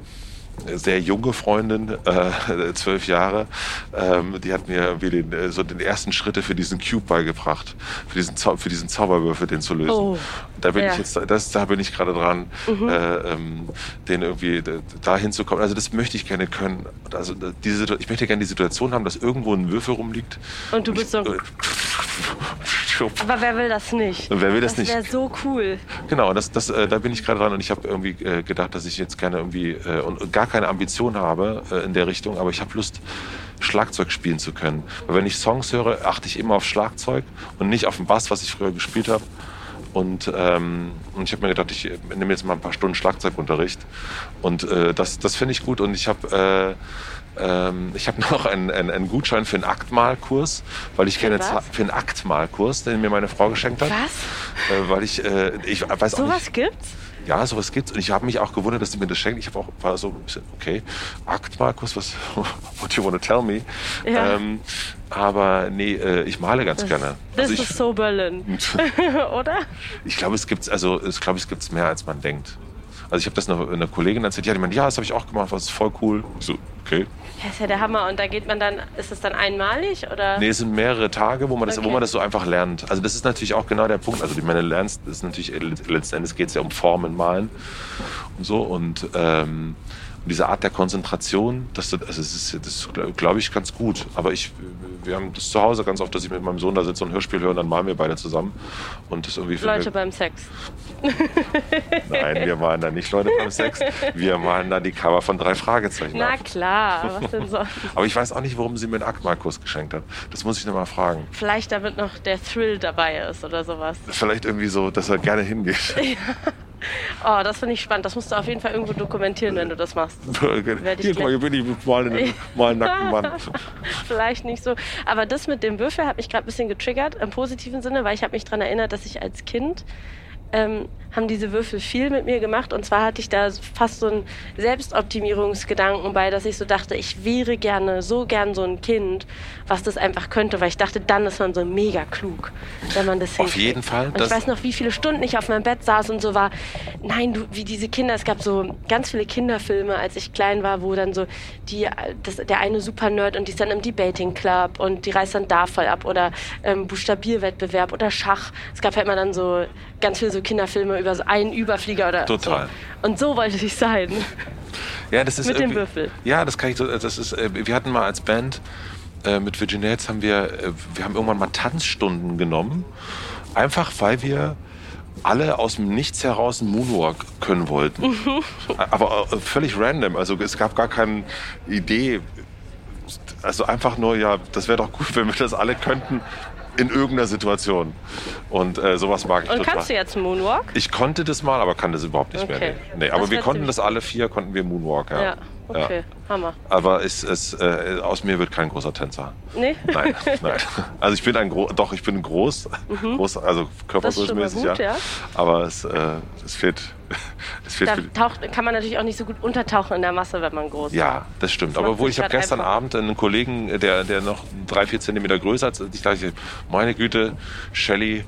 sehr junge Freundin, äh, <laughs> zwölf Jahre, ähm, die hat mir wie den, äh, so den ersten Schritte für diesen Cube beigebracht, für diesen, Zau für diesen Zauberwürfel, den zu lösen. Oh. Da bin ja. ich jetzt, das, da bin ich gerade dran, mhm. äh, ähm, den irgendwie da hinzukommen. Also das möchte ich gerne können. Also diese, ich möchte gerne die Situation haben, dass irgendwo ein Würfel rumliegt. Und du bist so. Äh, <laughs> aber wer will das nicht? Wer will das, das nicht? Das wäre so cool. Genau, das, das, äh, da bin ich gerade dran und ich habe irgendwie äh, gedacht, dass ich jetzt gerne irgendwie äh, und gar keine Ambition habe äh, in der Richtung, aber ich habe Lust, Schlagzeug spielen zu können. Weil wenn ich Songs höre, achte ich immer auf Schlagzeug und nicht auf den Bass, was ich früher gespielt habe. Und, ähm, und ich habe mir gedacht, ich nehme jetzt mal ein paar Stunden Schlagzeugunterricht. Und äh, das, das finde ich gut. Und ich habe äh, ähm, ich habe <laughs> noch einen, einen, einen, Gutschein für einen Aktmalkurs, weil ich kenne für einen Aktmalkurs, den mir meine Frau geschenkt hat. Was? Äh, weil ich, äh, ich weiß so auch nicht. gibt's? Ja, sowas gibt's. Und ich habe mich auch gewundert, dass die mir das schenken. Ich habe auch war so ein bisschen, okay, Akt, Markus, was, <laughs> what you wanna tell me? Ja. Ähm, aber nee, äh, ich male ganz gerne. Das Also ist so Berlin, <laughs> <laughs> oder? ich glaube, es gibt's, also ich glaube, es gibt's mehr, als man denkt. Also ich habe das einer, einer Kollegin erzählt, ja, die meinte, ja, das habe ich auch gemacht, das ist voll cool. Ich so, okay. Ja, ist ja der Hammer. Und da geht man dann, ist es dann einmalig oder? Nee, es sind mehrere Tage, wo man, das, Okay. wo man das so einfach lernt. Also das ist natürlich auch genau der Punkt. Also die meine lernst, das ist natürlich letzten Endes geht es ja um Formen malen und so und ähm, und diese Art der Konzentration, das, also das ist, das glaube ich, ganz gut. Aber ich, wir haben das zu Hause ganz oft, dass ich mit meinem Sohn da sitze und ein Hörspiel höre und dann malen wir beide zusammen. Und das irgendwie Leute beim Sex. <laughs> Nein, wir malen da nicht Leute beim Sex. Wir malen da die Cover von drei Fragezeichen Na ab. klar, was denn sonst? <laughs> Aber ich weiß auch nicht, warum sie mir einen Aktmarkus geschenkt hat. Das muss ich noch mal fragen. Vielleicht damit noch der Thrill dabei ist oder sowas. Vielleicht irgendwie so, dass er gerne hingeht. <laughs> <laughs> Oh, das finde ich spannend. Das musst du auf jeden Fall irgendwo dokumentieren, wenn du das machst. Hier, guck mal, hier bin ich mal einen, mal einen nackten Mann. <laughs> Vielleicht nicht so. Aber das mit dem Würfel hat mich gerade ein bisschen getriggert, im positiven Sinne, weil ich habe mich daran erinnert, dass ich als Kind ähm, haben diese Würfel viel mit mir gemacht. Und zwar hatte ich da fast so einen Selbstoptimierungsgedanken bei, dass ich so dachte, ich wäre gerne, so gern so ein Kind, was das einfach könnte, weil ich dachte, dann ist man so mega klug, wenn man das Auf hinkriegt. jeden Fall. Und ich weiß noch, wie viele Stunden ich auf meinem Bett saß und so war, nein, du, wie diese Kinder, es gab so ganz viele Kinderfilme, als ich klein war, wo dann so die, das, der eine Super-Nerd und die ist dann im Debating Club und die reißt dann da voll ab oder ähm, Buchstabierwettbewerb oder Schach. Es gab halt immer dann so ganz viele so Kinderfilme über so einen Überflieger oder Total. so. Und so wollte ich sein. ja, das ist mit dem Würfel. Ja, das kann ich so. Das ist, äh, wir hatten mal als Band äh, mit Virginia Yates haben wir, äh, wir haben irgendwann mal Tanzstunden genommen, einfach weil wir alle aus dem Nichts heraus einen Moonwalk können wollten. Mhm. Aber äh, völlig random. Also es gab gar keine Idee. Also einfach nur, ja, das wäre doch gut, wenn wir das alle könnten in irgendeiner Situation. Und äh, sowas mag ich Und total. kannst du jetzt Moonwalk? Ich konnte das mal, aber kann das überhaupt nicht Okay. mehr. Nee, nee aber wir konnten das alle vier, konnten wir Moonwalk, ja. Ja, okay, Ja. Hammer. Aber es, es, äh, aus mir wird kein großer Tänzer. Nee? Nein, <laughs> nein. Also ich bin ein groß, doch, ich bin groß, groß also Mhm. Schon mal körpergrößenmäßig, gut, ja. ja. Aber es, äh, es fehlt <laughs> Da taucht, kann man natürlich auch nicht so gut untertauchen in der Masse, wenn man groß ist. ja, das stimmt. macht Aber wo sich ich habe grad gestern. Abend einen Kollegen, der, der noch drei, vier Zentimeter größer ist, ich dachte, meine Güte, Shelley,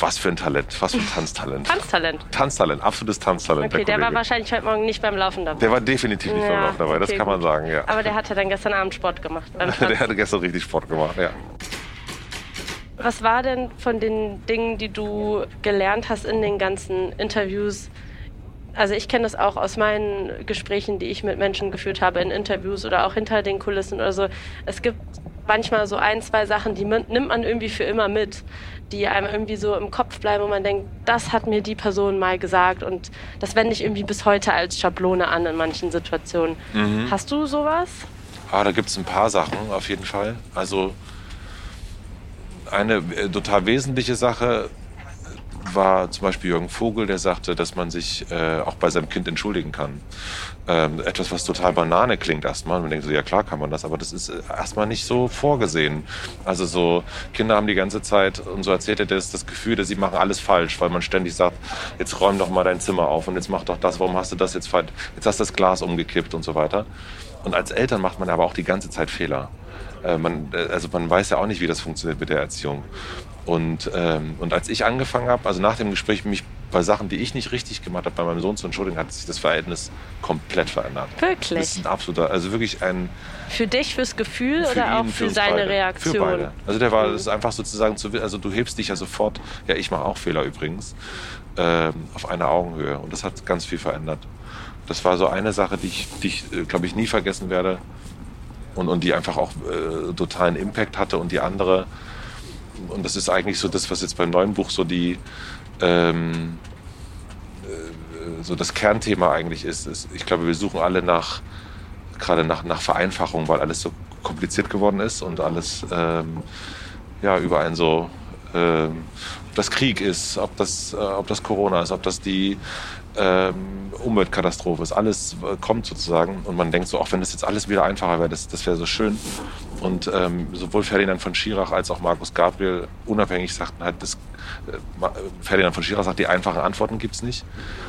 was für ein Talent, was für ein Tanztalent. Tanztalent. Tanztalent, absolutes Tanztalent. Okay, der war Kollege. wahrscheinlich heute Morgen nicht beim Laufen dabei. Der war definitiv nicht beim Ja, Laufen dabei, das okay, kann man gut. sagen, ja. Aber der hat ja dann gestern Abend Sport gemacht. Beim <laughs> Der hatte gestern richtig Sport gemacht, ja. Was war denn von den Dingen, die du gelernt hast in den ganzen Interviews? Also ich kenne das auch aus meinen Gesprächen, die ich mit Menschen geführt habe in Interviews oder auch hinter den Kulissen oder so. Es gibt manchmal so ein, zwei Sachen, die nimmt man irgendwie für immer mit, die einem irgendwie so im Kopf bleiben, wo man denkt, das hat mir die Person mal gesagt und das wende ich irgendwie bis heute als Schablone an in manchen Situationen. Hast du sowas? Ah, da gibt es ein paar Sachen auf jeden Fall. Also eine äh, total wesentliche Sache war zum Beispiel Jürgen Vogel, der sagte, dass man sich äh, auch bei seinem Kind entschuldigen kann. Ähm, etwas, was total Banane klingt erstmal. Man denkt so, ja klar kann man das, aber das ist äh, erstmal nicht so vorgesehen. Also so, Kinder haben die ganze Zeit, und so erzählt er das, das Gefühl, dass sie machen alles falsch, weil man ständig sagt, jetzt räum doch mal dein Zimmer auf und jetzt mach doch das, warum hast du das jetzt falsch, jetzt hast du das Glas umgekippt und so weiter. Und als Eltern macht man aber auch die ganze Zeit Fehler. Äh, man, äh, also man weiß ja auch nicht, wie das funktioniert mit der Erziehung. Und, ähm, und als ich angefangen habe, also nach dem Gespräch mich bei Sachen, die ich nicht richtig gemacht habe, bei meinem Sohn zu entschuldigen, hat sich das Verhältnis komplett verändert. Wirklich? Das ist ein absoluter, also wirklich ein Für dich, fürs Gefühl für oder auch ihn, für, uns seine beide. Reaktion? Für beide. Also der war Mhm. das ist einfach sozusagen zu, also du hebst dich ja sofort, ja ich mache auch Fehler übrigens, ähm, auf einer Augenhöhe und das hat ganz viel verändert. Das war so eine Sache, die ich, die ich äh, glaube ich nie vergessen werde und, und die einfach auch äh, totalen Impact hatte und die andere und das ist eigentlich so das, was jetzt beim neuen Buch so die ähm, äh, so das Kernthema eigentlich ist, ist. Ich glaube, wir suchen alle nach gerade nach, nach Vereinfachung, weil alles so kompliziert geworden ist und alles ähm, ja über ein so ähm, ob das Krieg ist, ob das, äh, ob das Corona ist, ob das die ähm, Umweltkatastrophe ist. Alles äh, kommt sozusagen und man denkt so, auch wenn das jetzt alles wieder einfacher wäre, das, das wäre so schön. Und ähm, sowohl Ferdinand von Schirach als auch Markus Gabriel unabhängig sagten halt, das, äh, Ferdinand von Schirach sagt, die einfachen Antworten gibt es nicht.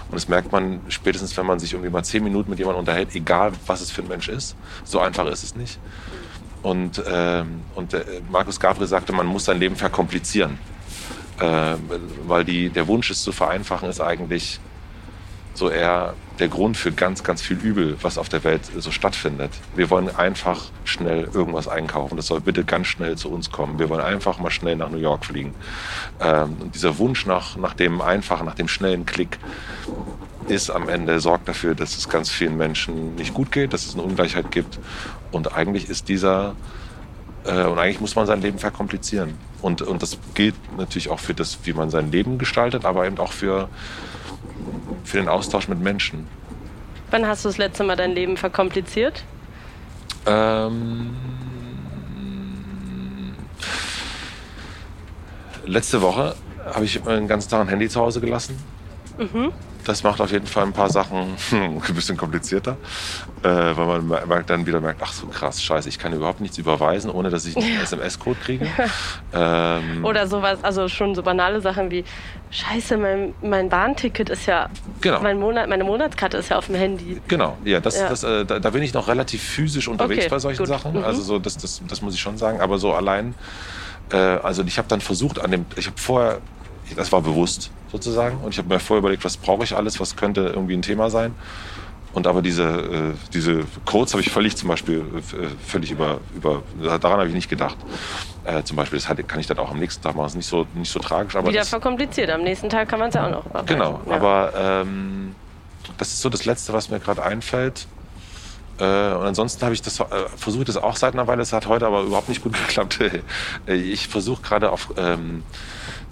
Und das merkt man spätestens, wenn man sich irgendwie mal zehn Minuten mit jemandem unterhält, egal was es für ein Mensch ist. So einfach ist es nicht. Und, ähm, und äh, Markus Gabriel sagte, man muss sein Leben verkomplizieren. Äh, weil die, der Wunsch, es zu vereinfachen, ist eigentlich so eher der Grund für ganz, ganz viel Übel, was auf der Welt so stattfindet. Wir wollen einfach schnell irgendwas einkaufen. Das soll bitte ganz schnell zu uns kommen. Wir wollen einfach mal schnell nach New York fliegen. Ähm, und dieser Wunsch nach, nach dem einfachen, nach dem schnellen Klick ist am Ende, sorgt dafür, dass es ganz vielen Menschen nicht gut geht, dass es eine Ungleichheit gibt. Und eigentlich ist dieser, äh, und eigentlich muss man sein Leben verkomplizieren. Und, und das gilt natürlich auch für das, wie man sein Leben gestaltet, aber eben auch für, für den Austausch mit Menschen. Wann hast du das letzte Mal dein Leben verkompliziert? Ähm, letzte Woche habe ich den ganzen Tag ein Handy zu Hause gelassen. Mhm. Das macht auf jeden Fall ein paar Sachen <laughs> ein bisschen komplizierter, äh, weil man merkt, dann wieder merkt, ach so krass, scheiße, ich kann überhaupt nichts überweisen, ohne dass ich einen SMS-Code kriege. <laughs> ähm, Oder sowas, also schon so banale Sachen wie, scheiße, mein, mein Bahnticket ist ja, genau. mein Monat, meine Monatskarte ist ja auf dem Handy. Genau, ja, das, ja. Das, äh, da, da, bin ich noch relativ physisch unterwegs okay, bei solchen gut. Sachen. Mhm. Also so, das, das, das muss ich schon sagen, aber so allein, äh, also ich habe dann versucht an dem, ich habe vorher das war bewusst sozusagen. Und ich habe mir vorher überlegt, was brauche ich alles, was könnte irgendwie ein Thema sein. Und aber diese, äh, diese Codes habe ich völlig zum Beispiel äh, völlig über, über daran habe ich nicht gedacht. Äh, zum Beispiel, das kann ich dann auch am nächsten Tag machen. Das ist nicht so, nicht so tragisch. Aber Wieder das, verkompliziert. Am nächsten Tag kann man es ja auch noch machen. Genau, ja. aber ähm, das ist so das Letzte, was mir gerade einfällt. Äh, und ansonsten habe ich das äh, versucht, das auch seit einer Weile. Es hat heute aber überhaupt nicht gut <laughs> geklappt. ich versuche gerade auf ähm,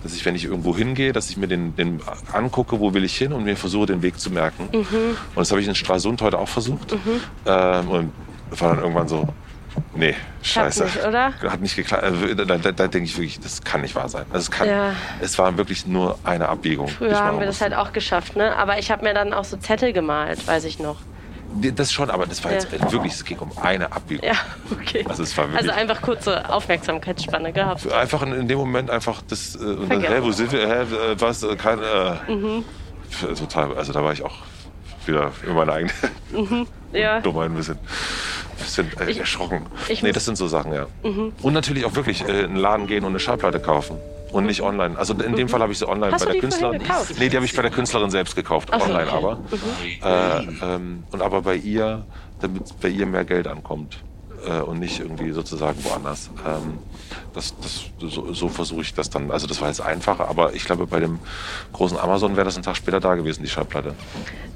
dass ich, wenn ich irgendwo hingehe, dass ich mir den, den angucke, wo will ich hin und mir versuche, den Weg zu merken. Mhm. Und das habe ich in Stralsund heute auch versucht. Mhm. Ähm, und war dann irgendwann so, nee, scheiße. Hat nicht, oder? <laughs> Hat nicht geklappt. Also, da, da, da, denke ich wirklich, das kann nicht wahr sein. Also es, kann, ja. es war wirklich nur eine Abbiegung. Früher haben wir das halt auch geschafft, ne? Aber ich habe mir dann auch so Zettel gemalt, weiß ich noch. Das schon, aber das war jetzt ja. wirklich, es ging um eine Abbiegung. Ja, okay. Also, es war wirklich, also einfach kurze Aufmerksamkeitsspanne gehabt. Einfach in, in dem Moment einfach das, äh, dann, hä, wo sind wir, hä, äh, was, äh, kein, äh, mhm. total, also da war ich auch wieder über meine eigene mhm. ja. Dummheit ein bisschen, bisschen äh, ich, erschrocken. Ich nee, das sind so Sachen, ja. Mhm. Und natürlich auch wirklich äh, in den Laden gehen und eine Schallplatte kaufen und nicht online. Also in dem Fall habe ich sie online Hast bei der Künstlerin. Nee, die habe ich bei der Künstlerin selbst gekauft, Ach, online okay. aber. Mhm. Äh, ähm, und aber bei ihr, damit bei ihr mehr Geld ankommt äh, und nicht irgendwie sozusagen woanders. Ähm, das, das, so, so versuche ich das dann. Also das war jetzt einfacher, aber ich glaube, bei dem großen Amazon wäre das einen Tag später da gewesen, die Schallplatte.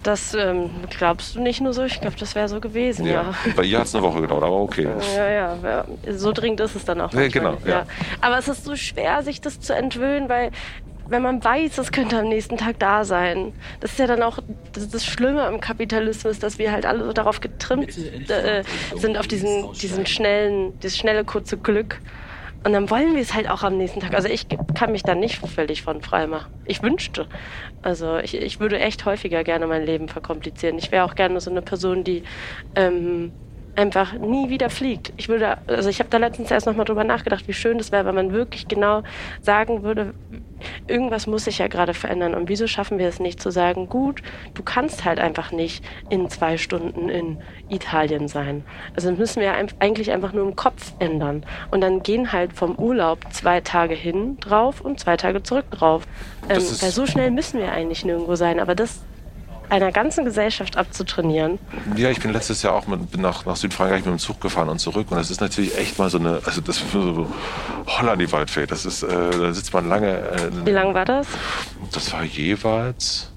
Das ähm, glaubst du nicht nur so, ich glaube, das wäre so gewesen, ja. ja. Bei ihr hat es eine Woche gedauert, aber okay. Ja, ja, ja. So dringend ist es dann auch. Ja, genau. Ja. Aber es ist so schwer, sich das zu entwöhnen, weil wenn man weiß, es könnte am nächsten Tag da sein. Das ist ja dann auch das, das Schlimme am Kapitalismus, dass wir halt alle so darauf getrimmt äh, sind, auf diesen, diesen schnellen, das schnelle, kurze Glück. Und dann wollen wir es halt auch am nächsten Tag. Also ich kann mich da nicht völlig von frei machen. Ich wünschte. Also ich, ich würde echt häufiger gerne mein Leben verkomplizieren. Ich wäre auch gerne so eine Person, die ähm, einfach nie wieder fliegt. Ich würde, also ich habe da letztens erst nochmal drüber nachgedacht, wie schön das wäre, wenn man wirklich genau sagen würde, irgendwas muss sich ja gerade verändern. Und wieso schaffen wir es nicht zu sagen, gut, du kannst halt einfach nicht in zwei Stunden in Italien sein. Also müssen wir eigentlich einfach nur im Kopf ändern. Und dann gehen halt vom Urlaub zwei Tage hin drauf und zwei Tage zurück drauf. Ähm, weil so schnell müssen wir eigentlich nirgendwo sein. Aber das einer ganzen Gesellschaft abzutrainieren. Ja, ich bin letztes Jahr auch mit, nach, nach Südfrankreich mit dem Zug gefahren und zurück. Und das ist natürlich echt mal so eine, also das ist so Holland die Waldfee. Das ist, äh, da sitzt man lange. Äh, Wie lang war das? Das war jeweils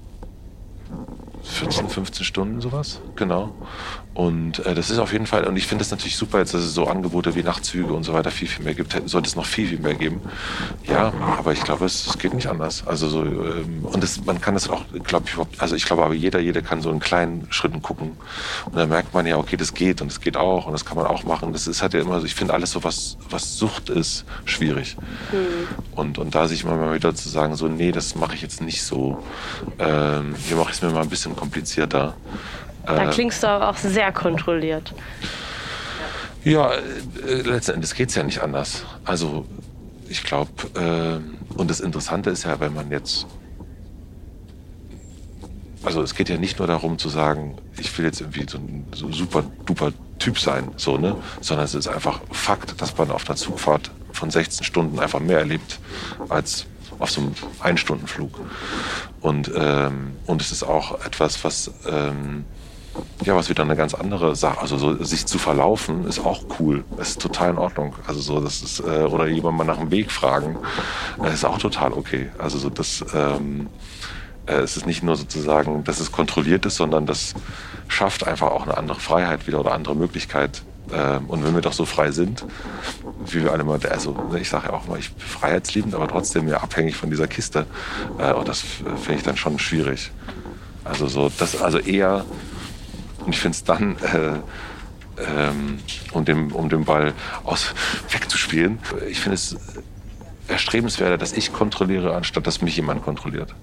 14, 15 Stunden sowas, genau. Und äh, das ist auf jeden Fall, und ich finde es natürlich super, jetzt, dass es so Angebote wie Nachtzüge und so weiter viel, viel mehr gibt. Sollte es noch viel, viel mehr geben. Ja, aber ich glaube, es, es geht nicht anders. Also so, ähm, und das, man kann das auch, glaube ich, also ich glaube aber jeder, jeder kann so in kleinen Schritten gucken. Und dann merkt man ja, okay, das geht und das geht auch und das kann man auch machen. Das ist halt ja immer so, ich finde alles so, was, was Sucht ist, schwierig. Mhm. Und, und da sich immer mal wieder zu sagen, so, nee, das mache ich jetzt nicht so. Ähm, hier mache ich es mir mal ein bisschen komplizierter. Da äh, klingst du aber auch sehr kontrolliert. Ja, äh, letzten Endes geht es ja nicht anders. Also ich glaube, äh, und das Interessante ist ja, wenn man jetzt, also es geht ja nicht nur darum zu sagen, ich will jetzt irgendwie so ein so super duper Typ sein, so, ne? sondern es ist einfach Fakt, dass man auf einer Zugfahrt von 16 Stunden einfach mehr erlebt als auf so einem Einstundenflug. Und, ähm, und es ist auch etwas, was ähm, ja, was wieder eine ganz andere Sache. Also so, sich zu verlaufen ist auch cool. Das ist total in Ordnung. Also so, das ist äh, oder jemand mal nach dem Weg fragen, äh, ist auch total okay. Also so das. Ähm, äh, es ist nicht nur sozusagen, dass es kontrolliert ist, sondern das schafft einfach auch eine andere Freiheit wieder oder andere Möglichkeit. Ähm, und wenn wir doch so frei sind, wie wir alle mal, also ne, ich sage ja auch mal, ich bin freiheitsliebend, aber trotzdem ja abhängig von dieser Kiste. Äh, und das finde ich dann schon schwierig. Also so, das also eher und ich finde es dann, äh, ähm, um, den, um den Ball aus, wegzuspielen, ich finde es erstrebenswerter, dass ich kontrolliere, anstatt dass mich jemand kontrolliert.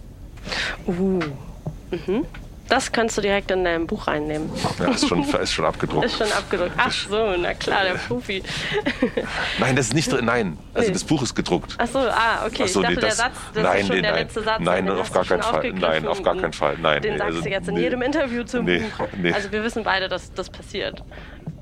Uh. Mhm. Das kannst du direkt in deinem Buch einnehmen. Ja, ist schon, ist schon abgedruckt. Ist schon abgedruckt. Ach so, na klar, der Profi. Nein, das ist nicht drin. Nein, also nee. das Buch ist gedruckt. Ach so, ah, okay. Ach so, ich dachte, nee, das, der Satz, das nein, ist schon nee, der nein, letzte Satz. Nein, auf gar keinen Fall. Nein, auf gar keinen Fall. Nein, den nee, sagst also, du jetzt in jedem Interview zum Buch. Also wir wissen beide, dass das passiert.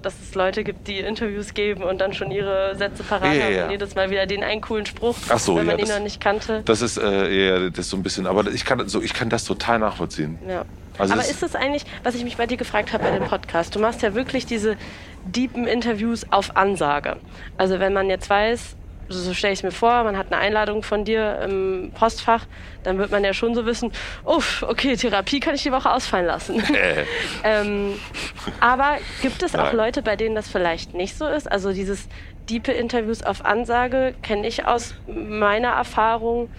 Dass es Leute gibt, die Interviews geben und dann schon ihre Sätze parat Ja, haben ja. und jedes Mal wieder den einen coolen Spruch, Ach so, wenn man ja, ihn das- noch nicht kannte. Das ist äh, eher das ist so ein bisschen, aber ich kann, so, ich kann das total nachvollziehen. Ja. Also Aber ist es eigentlich, was ich mich bei dir gefragt habe bei dem Podcast, du machst ja wirklich diese deepen Interviews auf Ansage. Also wenn man jetzt weiß, so stelle ich es mir vor, man hat eine Einladung von dir im Postfach, dann wird man ja schon so wissen, uff, okay, Therapie kann ich die Woche ausfallen lassen. Äh, <laughs> <laughs> ähm, aber gibt es auch. Leute, bei denen das vielleicht nicht so ist? Also dieses diepe Interviews auf Ansage kenne ich aus meiner Erfahrung.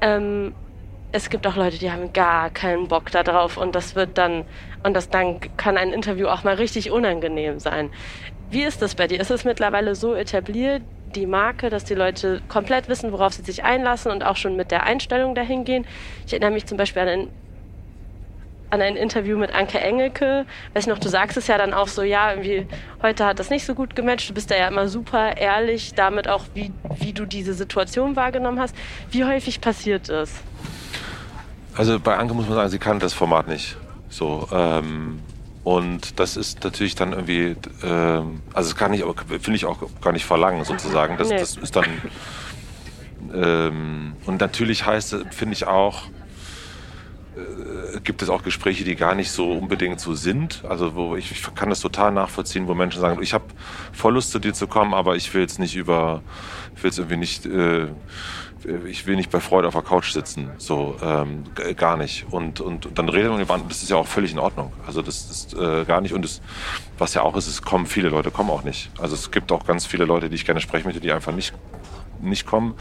Ähm, es gibt auch Leute, die haben gar keinen Bock da drauf und das wird dann und das dann kann ein Interview auch mal richtig unangenehm sein. Wie ist das bei dir? Ist es mittlerweile so etabliert, die Marke, dass die Leute komplett wissen, worauf sie sich einlassen und auch schon mit der Einstellung dahin gehen? Ich erinnere mich zum Beispiel an ein, an ein Interview mit Anke Engelke. Weiß noch, du sagst es ja dann auch so, ja, irgendwie, heute hat das nicht so gut gematcht. Du bist da ja immer super ehrlich damit auch, wie, wie du diese Situation wahrgenommen hast. Wie häufig passiert es? Also bei Anke muss man sagen, sie kann das Format nicht. So, ähm, und das ist natürlich dann irgendwie, ähm, also das kann ich, aber finde ich auch gar nicht verlangen sozusagen. Das, Nee. das ist dann, ähm, und natürlich heißt, es, finde ich auch, äh, gibt es auch Gespräche, die gar nicht so unbedingt so sind. Also wo ich, ich kann das total nachvollziehen, wo Menschen sagen, ich habe voll Lust zu dir zu kommen, aber ich will jetzt nicht über, ich will jetzt irgendwie nicht, äh, ich will nicht bei Freude auf der Couch sitzen, so ähm, gar nicht. Und, und, und dann redet man über andere, das ist ja auch völlig in Ordnung. Also das ist äh, gar nicht. Und das, was ja auch ist, es kommen viele Leute, kommen auch nicht. Also es gibt auch ganz viele Leute, die ich gerne sprechen möchte, die einfach nicht, nicht kommen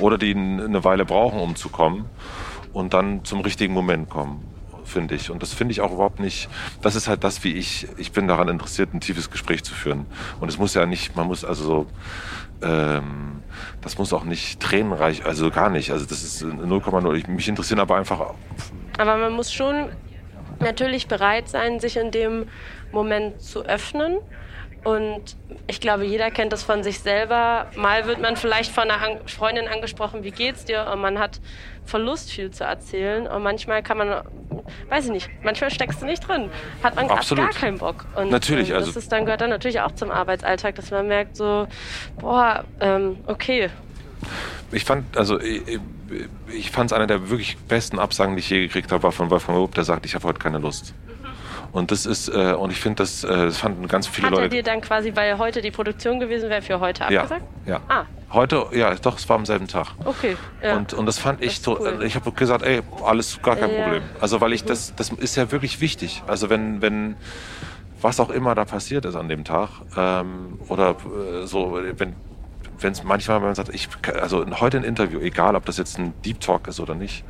oder die eine Weile brauchen, um zu kommen und dann zum richtigen Moment kommen, finde ich. Und das finde ich auch überhaupt nicht, das ist halt das, wie ich, ich bin daran interessiert, ein tiefes Gespräch zu führen. Und es muss ja nicht, man muss also so, ähm, das muss auch nicht tränenreich, also gar nicht. Also das ist 0,0. Ich- Mich interessieren aber einfach, Aber man muss schon natürlich bereit sein, sich in dem Moment zu öffnen. Und ich glaube, jeder kennt das von sich selber. Mal wird man vielleicht von einer Freundin angesprochen, wie geht's dir? Und man hat Verlust, viel zu erzählen. Und manchmal kann man, weiß ich nicht, manchmal steckst du nicht drin. Hat man Absolut. gar keinen Bock. Und, Natürlich, und das also- ist dann gehört dann natürlich auch zum Arbeitsalltag, dass man merkt so, boah, ähm, okay, ich fand, also ich, ich fand es einer der wirklich besten Absagen, die ich je gekriegt habe, war von Wolfgang Lob, der sagt, ich habe heute keine Lust. Und das ist, äh, und ich finde, das, äh, das fanden ganz viele hat er Leute. dir dann quasi, weil heute die Produktion gewesen wäre, für heute ja, abgesagt? ja. Ah. Heute, ja, doch, es war am selben Tag. Okay. Ja. Und, und das fand ich so, cool. ich habe gesagt, ey, alles gar kein Ja. Problem. Also weil ich das, das ist ja wirklich wichtig. Also wenn, wenn, was auch immer da passiert ist an dem Tag. Ähm, oder äh, so, wenn wenn es manchmal, wenn man sagt, ich, also heute ein Interview, egal ob das jetzt ein Deep Talk ist oder nicht,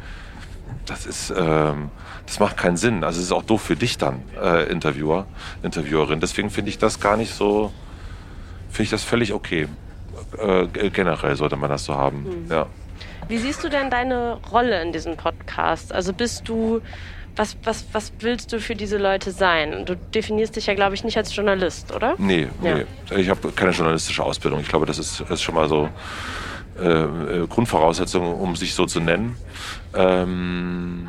das ist, ähm, das macht keinen Sinn. Also es ist auch doof für dich dann, äh, Interviewer, Interviewerin. Deswegen finde ich das gar nicht so, finde ich das völlig okay. Äh, generell sollte man das so haben. Mhm. Ja. Wie siehst du denn deine Rolle in diesem Podcast? Also bist du was, was, was willst du für diese Leute sein? Du definierst dich ja, glaube ich, nicht als Journalist, oder? Nee, ja. nee. ich habe keine journalistische Ausbildung. Ich glaube, das ist, ist schon mal so äh, äh, Grundvoraussetzung, um sich so zu nennen. Ähm,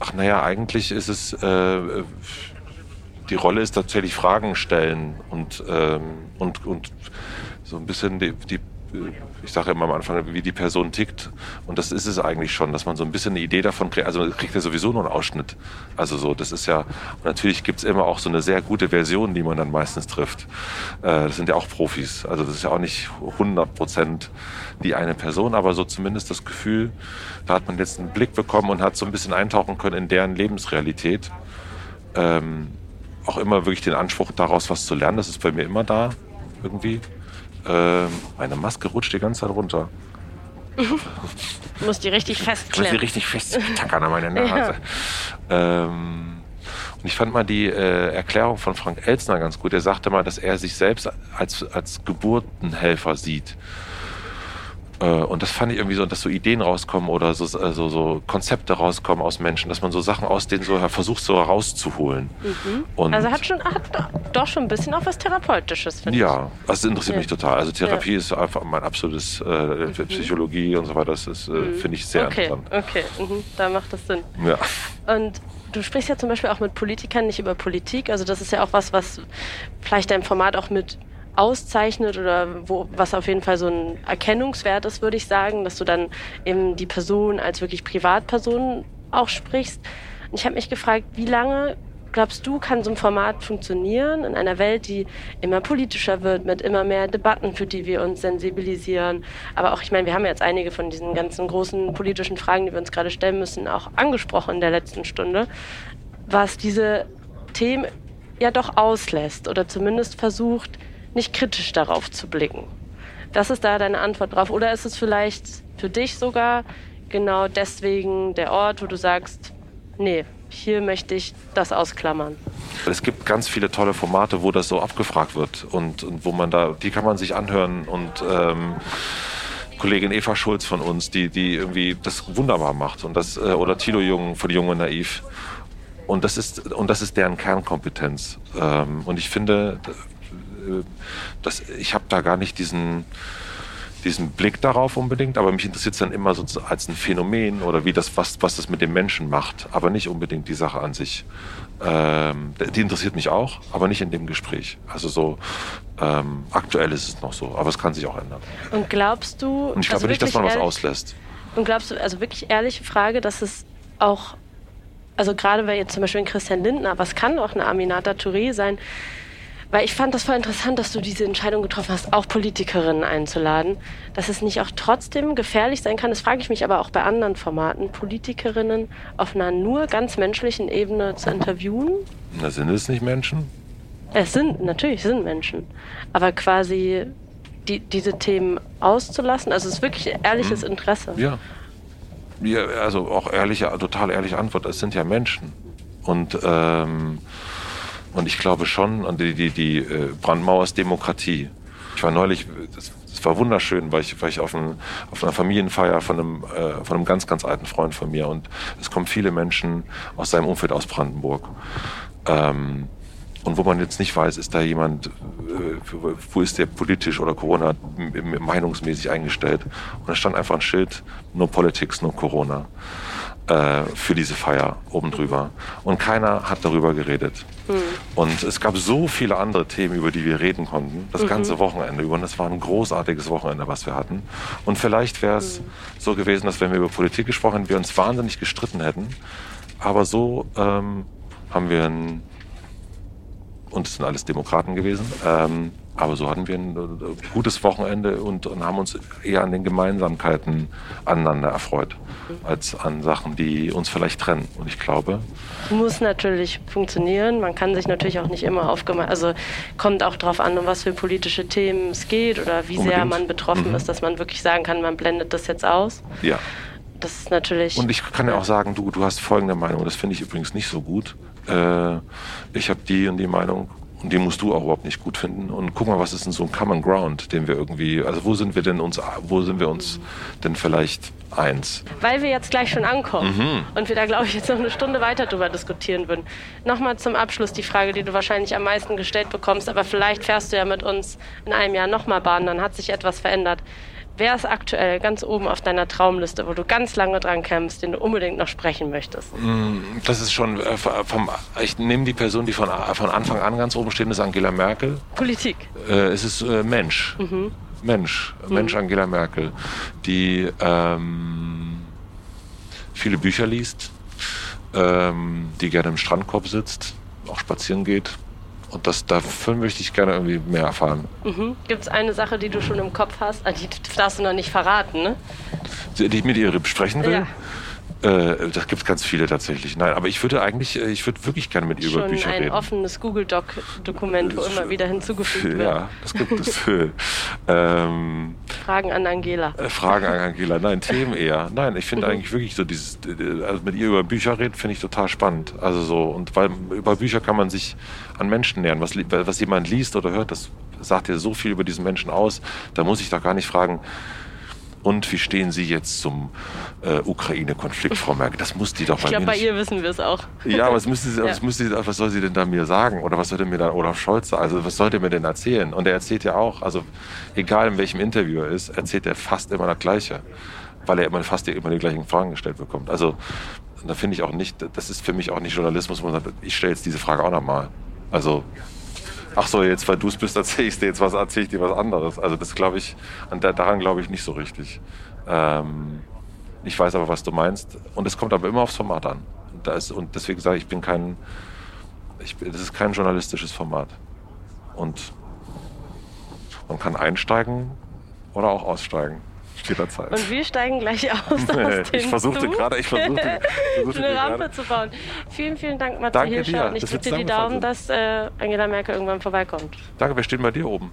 ach naja, eigentlich ist es, äh, die Rolle ist tatsächlich Fragen stellen und, ähm, und, und so ein bisschen die, die ich sage immer am Anfang, wie die Person tickt. Und das ist es eigentlich schon, dass man so ein bisschen eine Idee davon kriegt. Also kriegt er sowieso nur einen Ausschnitt. Also so, das ist ja, natürlich gibt es immer auch so eine sehr gute Version, die man dann meistens trifft. Äh, das sind ja auch Profis. Also das ist ja auch nicht 100 Prozent die eine Person, aber so zumindest das Gefühl, da hat man jetzt einen Blick bekommen und hat so ein bisschen eintauchen können in deren Lebensrealität. Ähm, auch immer wirklich den Anspruch daraus was zu lernen, das ist bei mir immer da irgendwie. Ähm, meine Maske rutscht die ganze Zeit runter. du musst die richtig festklemmen. Ich muss die richtig festtackern <laughs> an meine Nase. Ja. Ähm, und ich fand mal die äh, Erklärung von Frank Elsner ganz gut. Er sagte mal, dass er sich selbst als, als Geburtenhelfer sieht. Äh, und das fand ich irgendwie so, dass so Ideen rauskommen oder so, also so Konzepte rauskommen aus Menschen, dass man so Sachen aus denen so versucht so herauszuholen. Mhm. also hat schon hat doch schon ein bisschen auch was Therapeutisches, finde ja, ich. Ja, das interessiert ja. mich total. Also Therapie ja. ist einfach mein absolutes äh, mhm. Psychologie und so weiter. Das ist, äh, mhm. finde ich sehr okay. interessant. Okay, mhm. da macht das Sinn. Ja. Und du sprichst ja zum Beispiel auch mit Politikern nicht über Politik. Also das ist ja auch was, was vielleicht dein Format auch mit auszeichnet oder wo, was auf jeden Fall so ein Erkennungswert ist, würde ich sagen, dass du dann eben die Person als wirklich Privatperson auch sprichst. Und ich habe mich gefragt, wie lange glaubst du, kann so ein Format funktionieren in einer Welt, die immer politischer wird, mit immer mehr Debatten, für die wir uns sensibilisieren? Aber auch, ich meine, wir haben jetzt einige von diesen ganzen großen politischen Fragen, die wir uns gerade stellen müssen, auch angesprochen in der letzten Stunde, was diese Themen ja doch auslässt oder zumindest versucht, nicht kritisch darauf zu blicken. Was ist da deine Antwort drauf? Oder ist es vielleicht für dich sogar genau deswegen der Ort, wo du sagst, nee, hier möchte ich das ausklammern? Es gibt ganz viele tolle Formate, wo das so abgefragt wird und, und wo man da, die kann man sich anhören und ähm, Kollegin Eva Schulz von uns, die, die irgendwie das wunderbar macht und das, äh, oder Tilo Jung von Jung und Naiv. Und das ist, und das ist deren Kernkompetenz. Ähm, und ich finde, das, ich habe da gar nicht diesen, diesen Blick darauf unbedingt, aber mich interessiert es dann immer so als ein Phänomen oder wie das, was, was das mit dem Menschen macht, aber nicht unbedingt die Sache an sich. Ähm, die interessiert mich auch, aber nicht in dem Gespräch. Also so ähm, aktuell ist es noch so, aber es kann sich auch ändern. Und glaubst du? Und ich glaube also nicht, dass man was auslässt. Und glaubst du, also wirklich ehrliche Frage, dass es auch, also gerade weil jetzt zum Beispiel Christian Lindner, was kann auch eine Aminata Touré sein, weil ich fand das voll interessant, dass du diese Entscheidung getroffen hast, auch Politikerinnen einzuladen. Dass es nicht auch trotzdem gefährlich sein kann, das frage ich mich aber auch bei anderen Formaten, Politikerinnen auf einer nur ganz menschlichen Ebene zu interviewen. Na, sind es nicht Menschen? Es sind, natürlich sind Menschen. Aber quasi die, diese Themen auszulassen, also es ist wirklich ehrliches hm. Interesse. Ja. ja. Also auch ehrliche, total ehrliche Antwort, es sind ja Menschen. Und ähm, und ich glaube schon an die, die, die äh, Brandmauer ist Demokratie. Ich war neulich, das, das war wunderschön, weil ich, weil ich auf, ein, auf einer Familienfeier von einem, äh, von einem ganz, ganz alten Freund von mir und es kommen viele Menschen aus seinem Umfeld aus Brandenburg. Ähm, und wo man jetzt nicht weiß, ist da jemand, äh, wo ist der politisch oder Corona meinungsmäßig eingestellt. Und da stand einfach ein Schild, no politics, no Corona äh, für diese Feier oben drüber. Und keiner hat darüber geredet. Mhm. Und es gab so viele andere Themen, über die wir reden konnten, das mhm. ganze Wochenende über. Und es war ein großartiges Wochenende, was wir hatten. Und vielleicht wäre es mhm. so gewesen, dass wenn wir über Politik gesprochen hätten, wir uns wahnsinnig gestritten hätten. Aber so ähm, haben wir ein, und es sind alles Demokraten gewesen, ähm, Aber so hatten wir ein äh, gutes Wochenende und, und haben uns eher an den Gemeinsamkeiten aneinander erfreut, als an Sachen, die uns vielleicht trennen. Und ich glaube. Muss natürlich funktionieren. Man kann sich natürlich auch nicht immer aufgemacht. Also kommt auch darauf an, um was für politische Themen es geht oder wie Unbedingt. sehr man betroffen mhm. ist, dass man wirklich sagen kann, man blendet das jetzt aus. Ja. Das ist natürlich. Und ich kann ja auch sagen, du, du hast folgende Meinung. Das finde ich übrigens nicht so gut. Äh, ich habe die und die Meinung und die musst du auch überhaupt nicht gut finden. Und guck mal, was ist denn so ein Common Ground, den wir irgendwie, also wo sind wir denn uns, wo sind wir uns denn vielleicht eins? Weil wir jetzt gleich schon ankommen mhm. und wir da, glaube ich, jetzt noch eine Stunde weiter drüber diskutieren würden. Nochmal zum Abschluss die Frage, die du wahrscheinlich am meisten gestellt bekommst, aber vielleicht fährst du ja mit uns in einem Jahr nochmal Bahn, dann hat sich etwas verändert. Wer ist aktuell ganz oben auf deiner Traumliste, wo du ganz lange dran kämpfst, den du unbedingt noch sprechen möchtest? Mm, das ist schon äh, vom, ich nehme die Person, die von, von Anfang an ganz oben steht, ist Angela Merkel. Politik. Äh, es ist äh, Mensch. Mhm. Mensch. Mhm. Mensch Angela Merkel, die ähm, viele Bücher liest, ähm, die gerne im Strandkorb sitzt, auch spazieren geht, und das, davon möchte ich gerne irgendwie mehr erfahren. Mhm. Gibt es eine Sache, die du schon im Kopf hast? Ah, die darfst du noch nicht verraten, ne? Die ich mit ihr besprechen will? Ja. Äh, das gibt es ganz viele tatsächlich. Nein, aber ich würde eigentlich, äh, ich würde wirklich gerne mit ihr über Bücher ein reden. ein offenes Google-Doc-Dokument, wo immer wieder hinzugefügt <laughs> wird. Ja, das gibt es. ähm, Fragen an Angela. Äh, Fragen an Angela. Nein, Themen eher. Nein, ich finde mhm. eigentlich wirklich so dieses, also mit ihr über Bücher reden, finde ich total spannend. Also so, und weil über Bücher kann man sich an Menschen nähern. Was, was jemand liest oder hört, das sagt ja so viel über diesen Menschen aus. Da muss ich doch gar nicht fragen, und wie stehen Sie jetzt zum äh, Ukraine-Konflikt, Frau Merkel? Das muss die doch bei Ich glaube, bei ihr wissen wir es auch. Ja, was, müsste sie, ja. was, müsste sie, was soll sie denn da mir sagen? Oder was sollte mir dann Olaf Scholz sagen? Also, was sollte er mir denn erzählen? Und er erzählt ja auch, also egal in welchem Interview er ist, erzählt er fast immer das Gleiche. Weil er immer fast immer die gleichen Fragen gestellt bekommt. Also, da finde ich auch nicht, das ist für mich auch nicht Journalismus, wo man sagt, ich stelle jetzt diese Frage auch nochmal. Also, ach so, jetzt weil du es bist, <laughs> erzähle ich dir jetzt was, erzähle ich dir was anderes. Also das glaube ich, daran glaube ich nicht so richtig. Ähm, ich weiß aber, was du meinst. Und es kommt aber immer aufs Format an. Und, ist, und deswegen sage ich, ich bin kein, ich, das ist kein journalistisches Format. Und man kann einsteigen oder auch aussteigen jederzeit. Und wir steigen gleich <laughs> aus. aus ich versuchte gerade, ich versuchte, versuchte <laughs> eine Rampe zu bauen. Vielen, vielen Dank, Matze Hirscher. Und ich drücke dir die Daumen, dass äh, Angela Merkel irgendwann vorbeikommt. Danke, wer steht bei dir oben?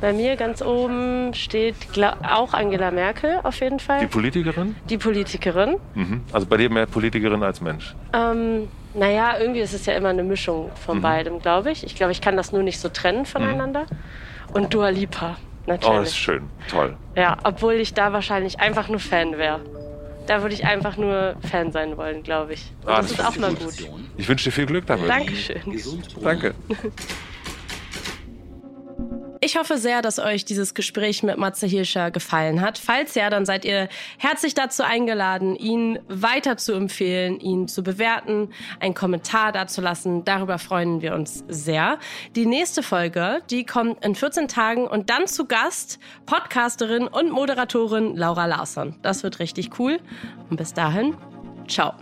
Bei mir ganz oben steht auch Angela Merkel auf jeden Fall. Die Politikerin? Die Politikerin. Mhm. Also bei dir mehr Politikerin als Mensch? Ähm, naja, irgendwie ist es ja immer eine Mischung von mhm. beidem, glaube ich. Ich glaube, ich kann das nur nicht so trennen voneinander. Mhm. Und Dua Lipa natürlich. Oh, das ist schön. Toll. Ja, obwohl ich da wahrscheinlich einfach nur Fan wäre. Da würde ich einfach nur Fan sein wollen, glaube ich. Und ah, das, das ist auch mal gut. Ich wünsche dir viel Glück damit. Dankeschön. Danke. <laughs> Ich hoffe sehr, dass euch dieses Gespräch mit Matze Hirscher gefallen hat. Falls ja, dann seid ihr herzlich dazu eingeladen, ihn weiter zu empfehlen, ihn zu bewerten, einen Kommentar dazulassen. Darüber freuen wir uns sehr. Die nächste Folge, die kommt in 14 Tagen und dann zu Gast Podcasterin und Moderatorin Laura Larsson. Das wird richtig cool. Und bis dahin, ciao.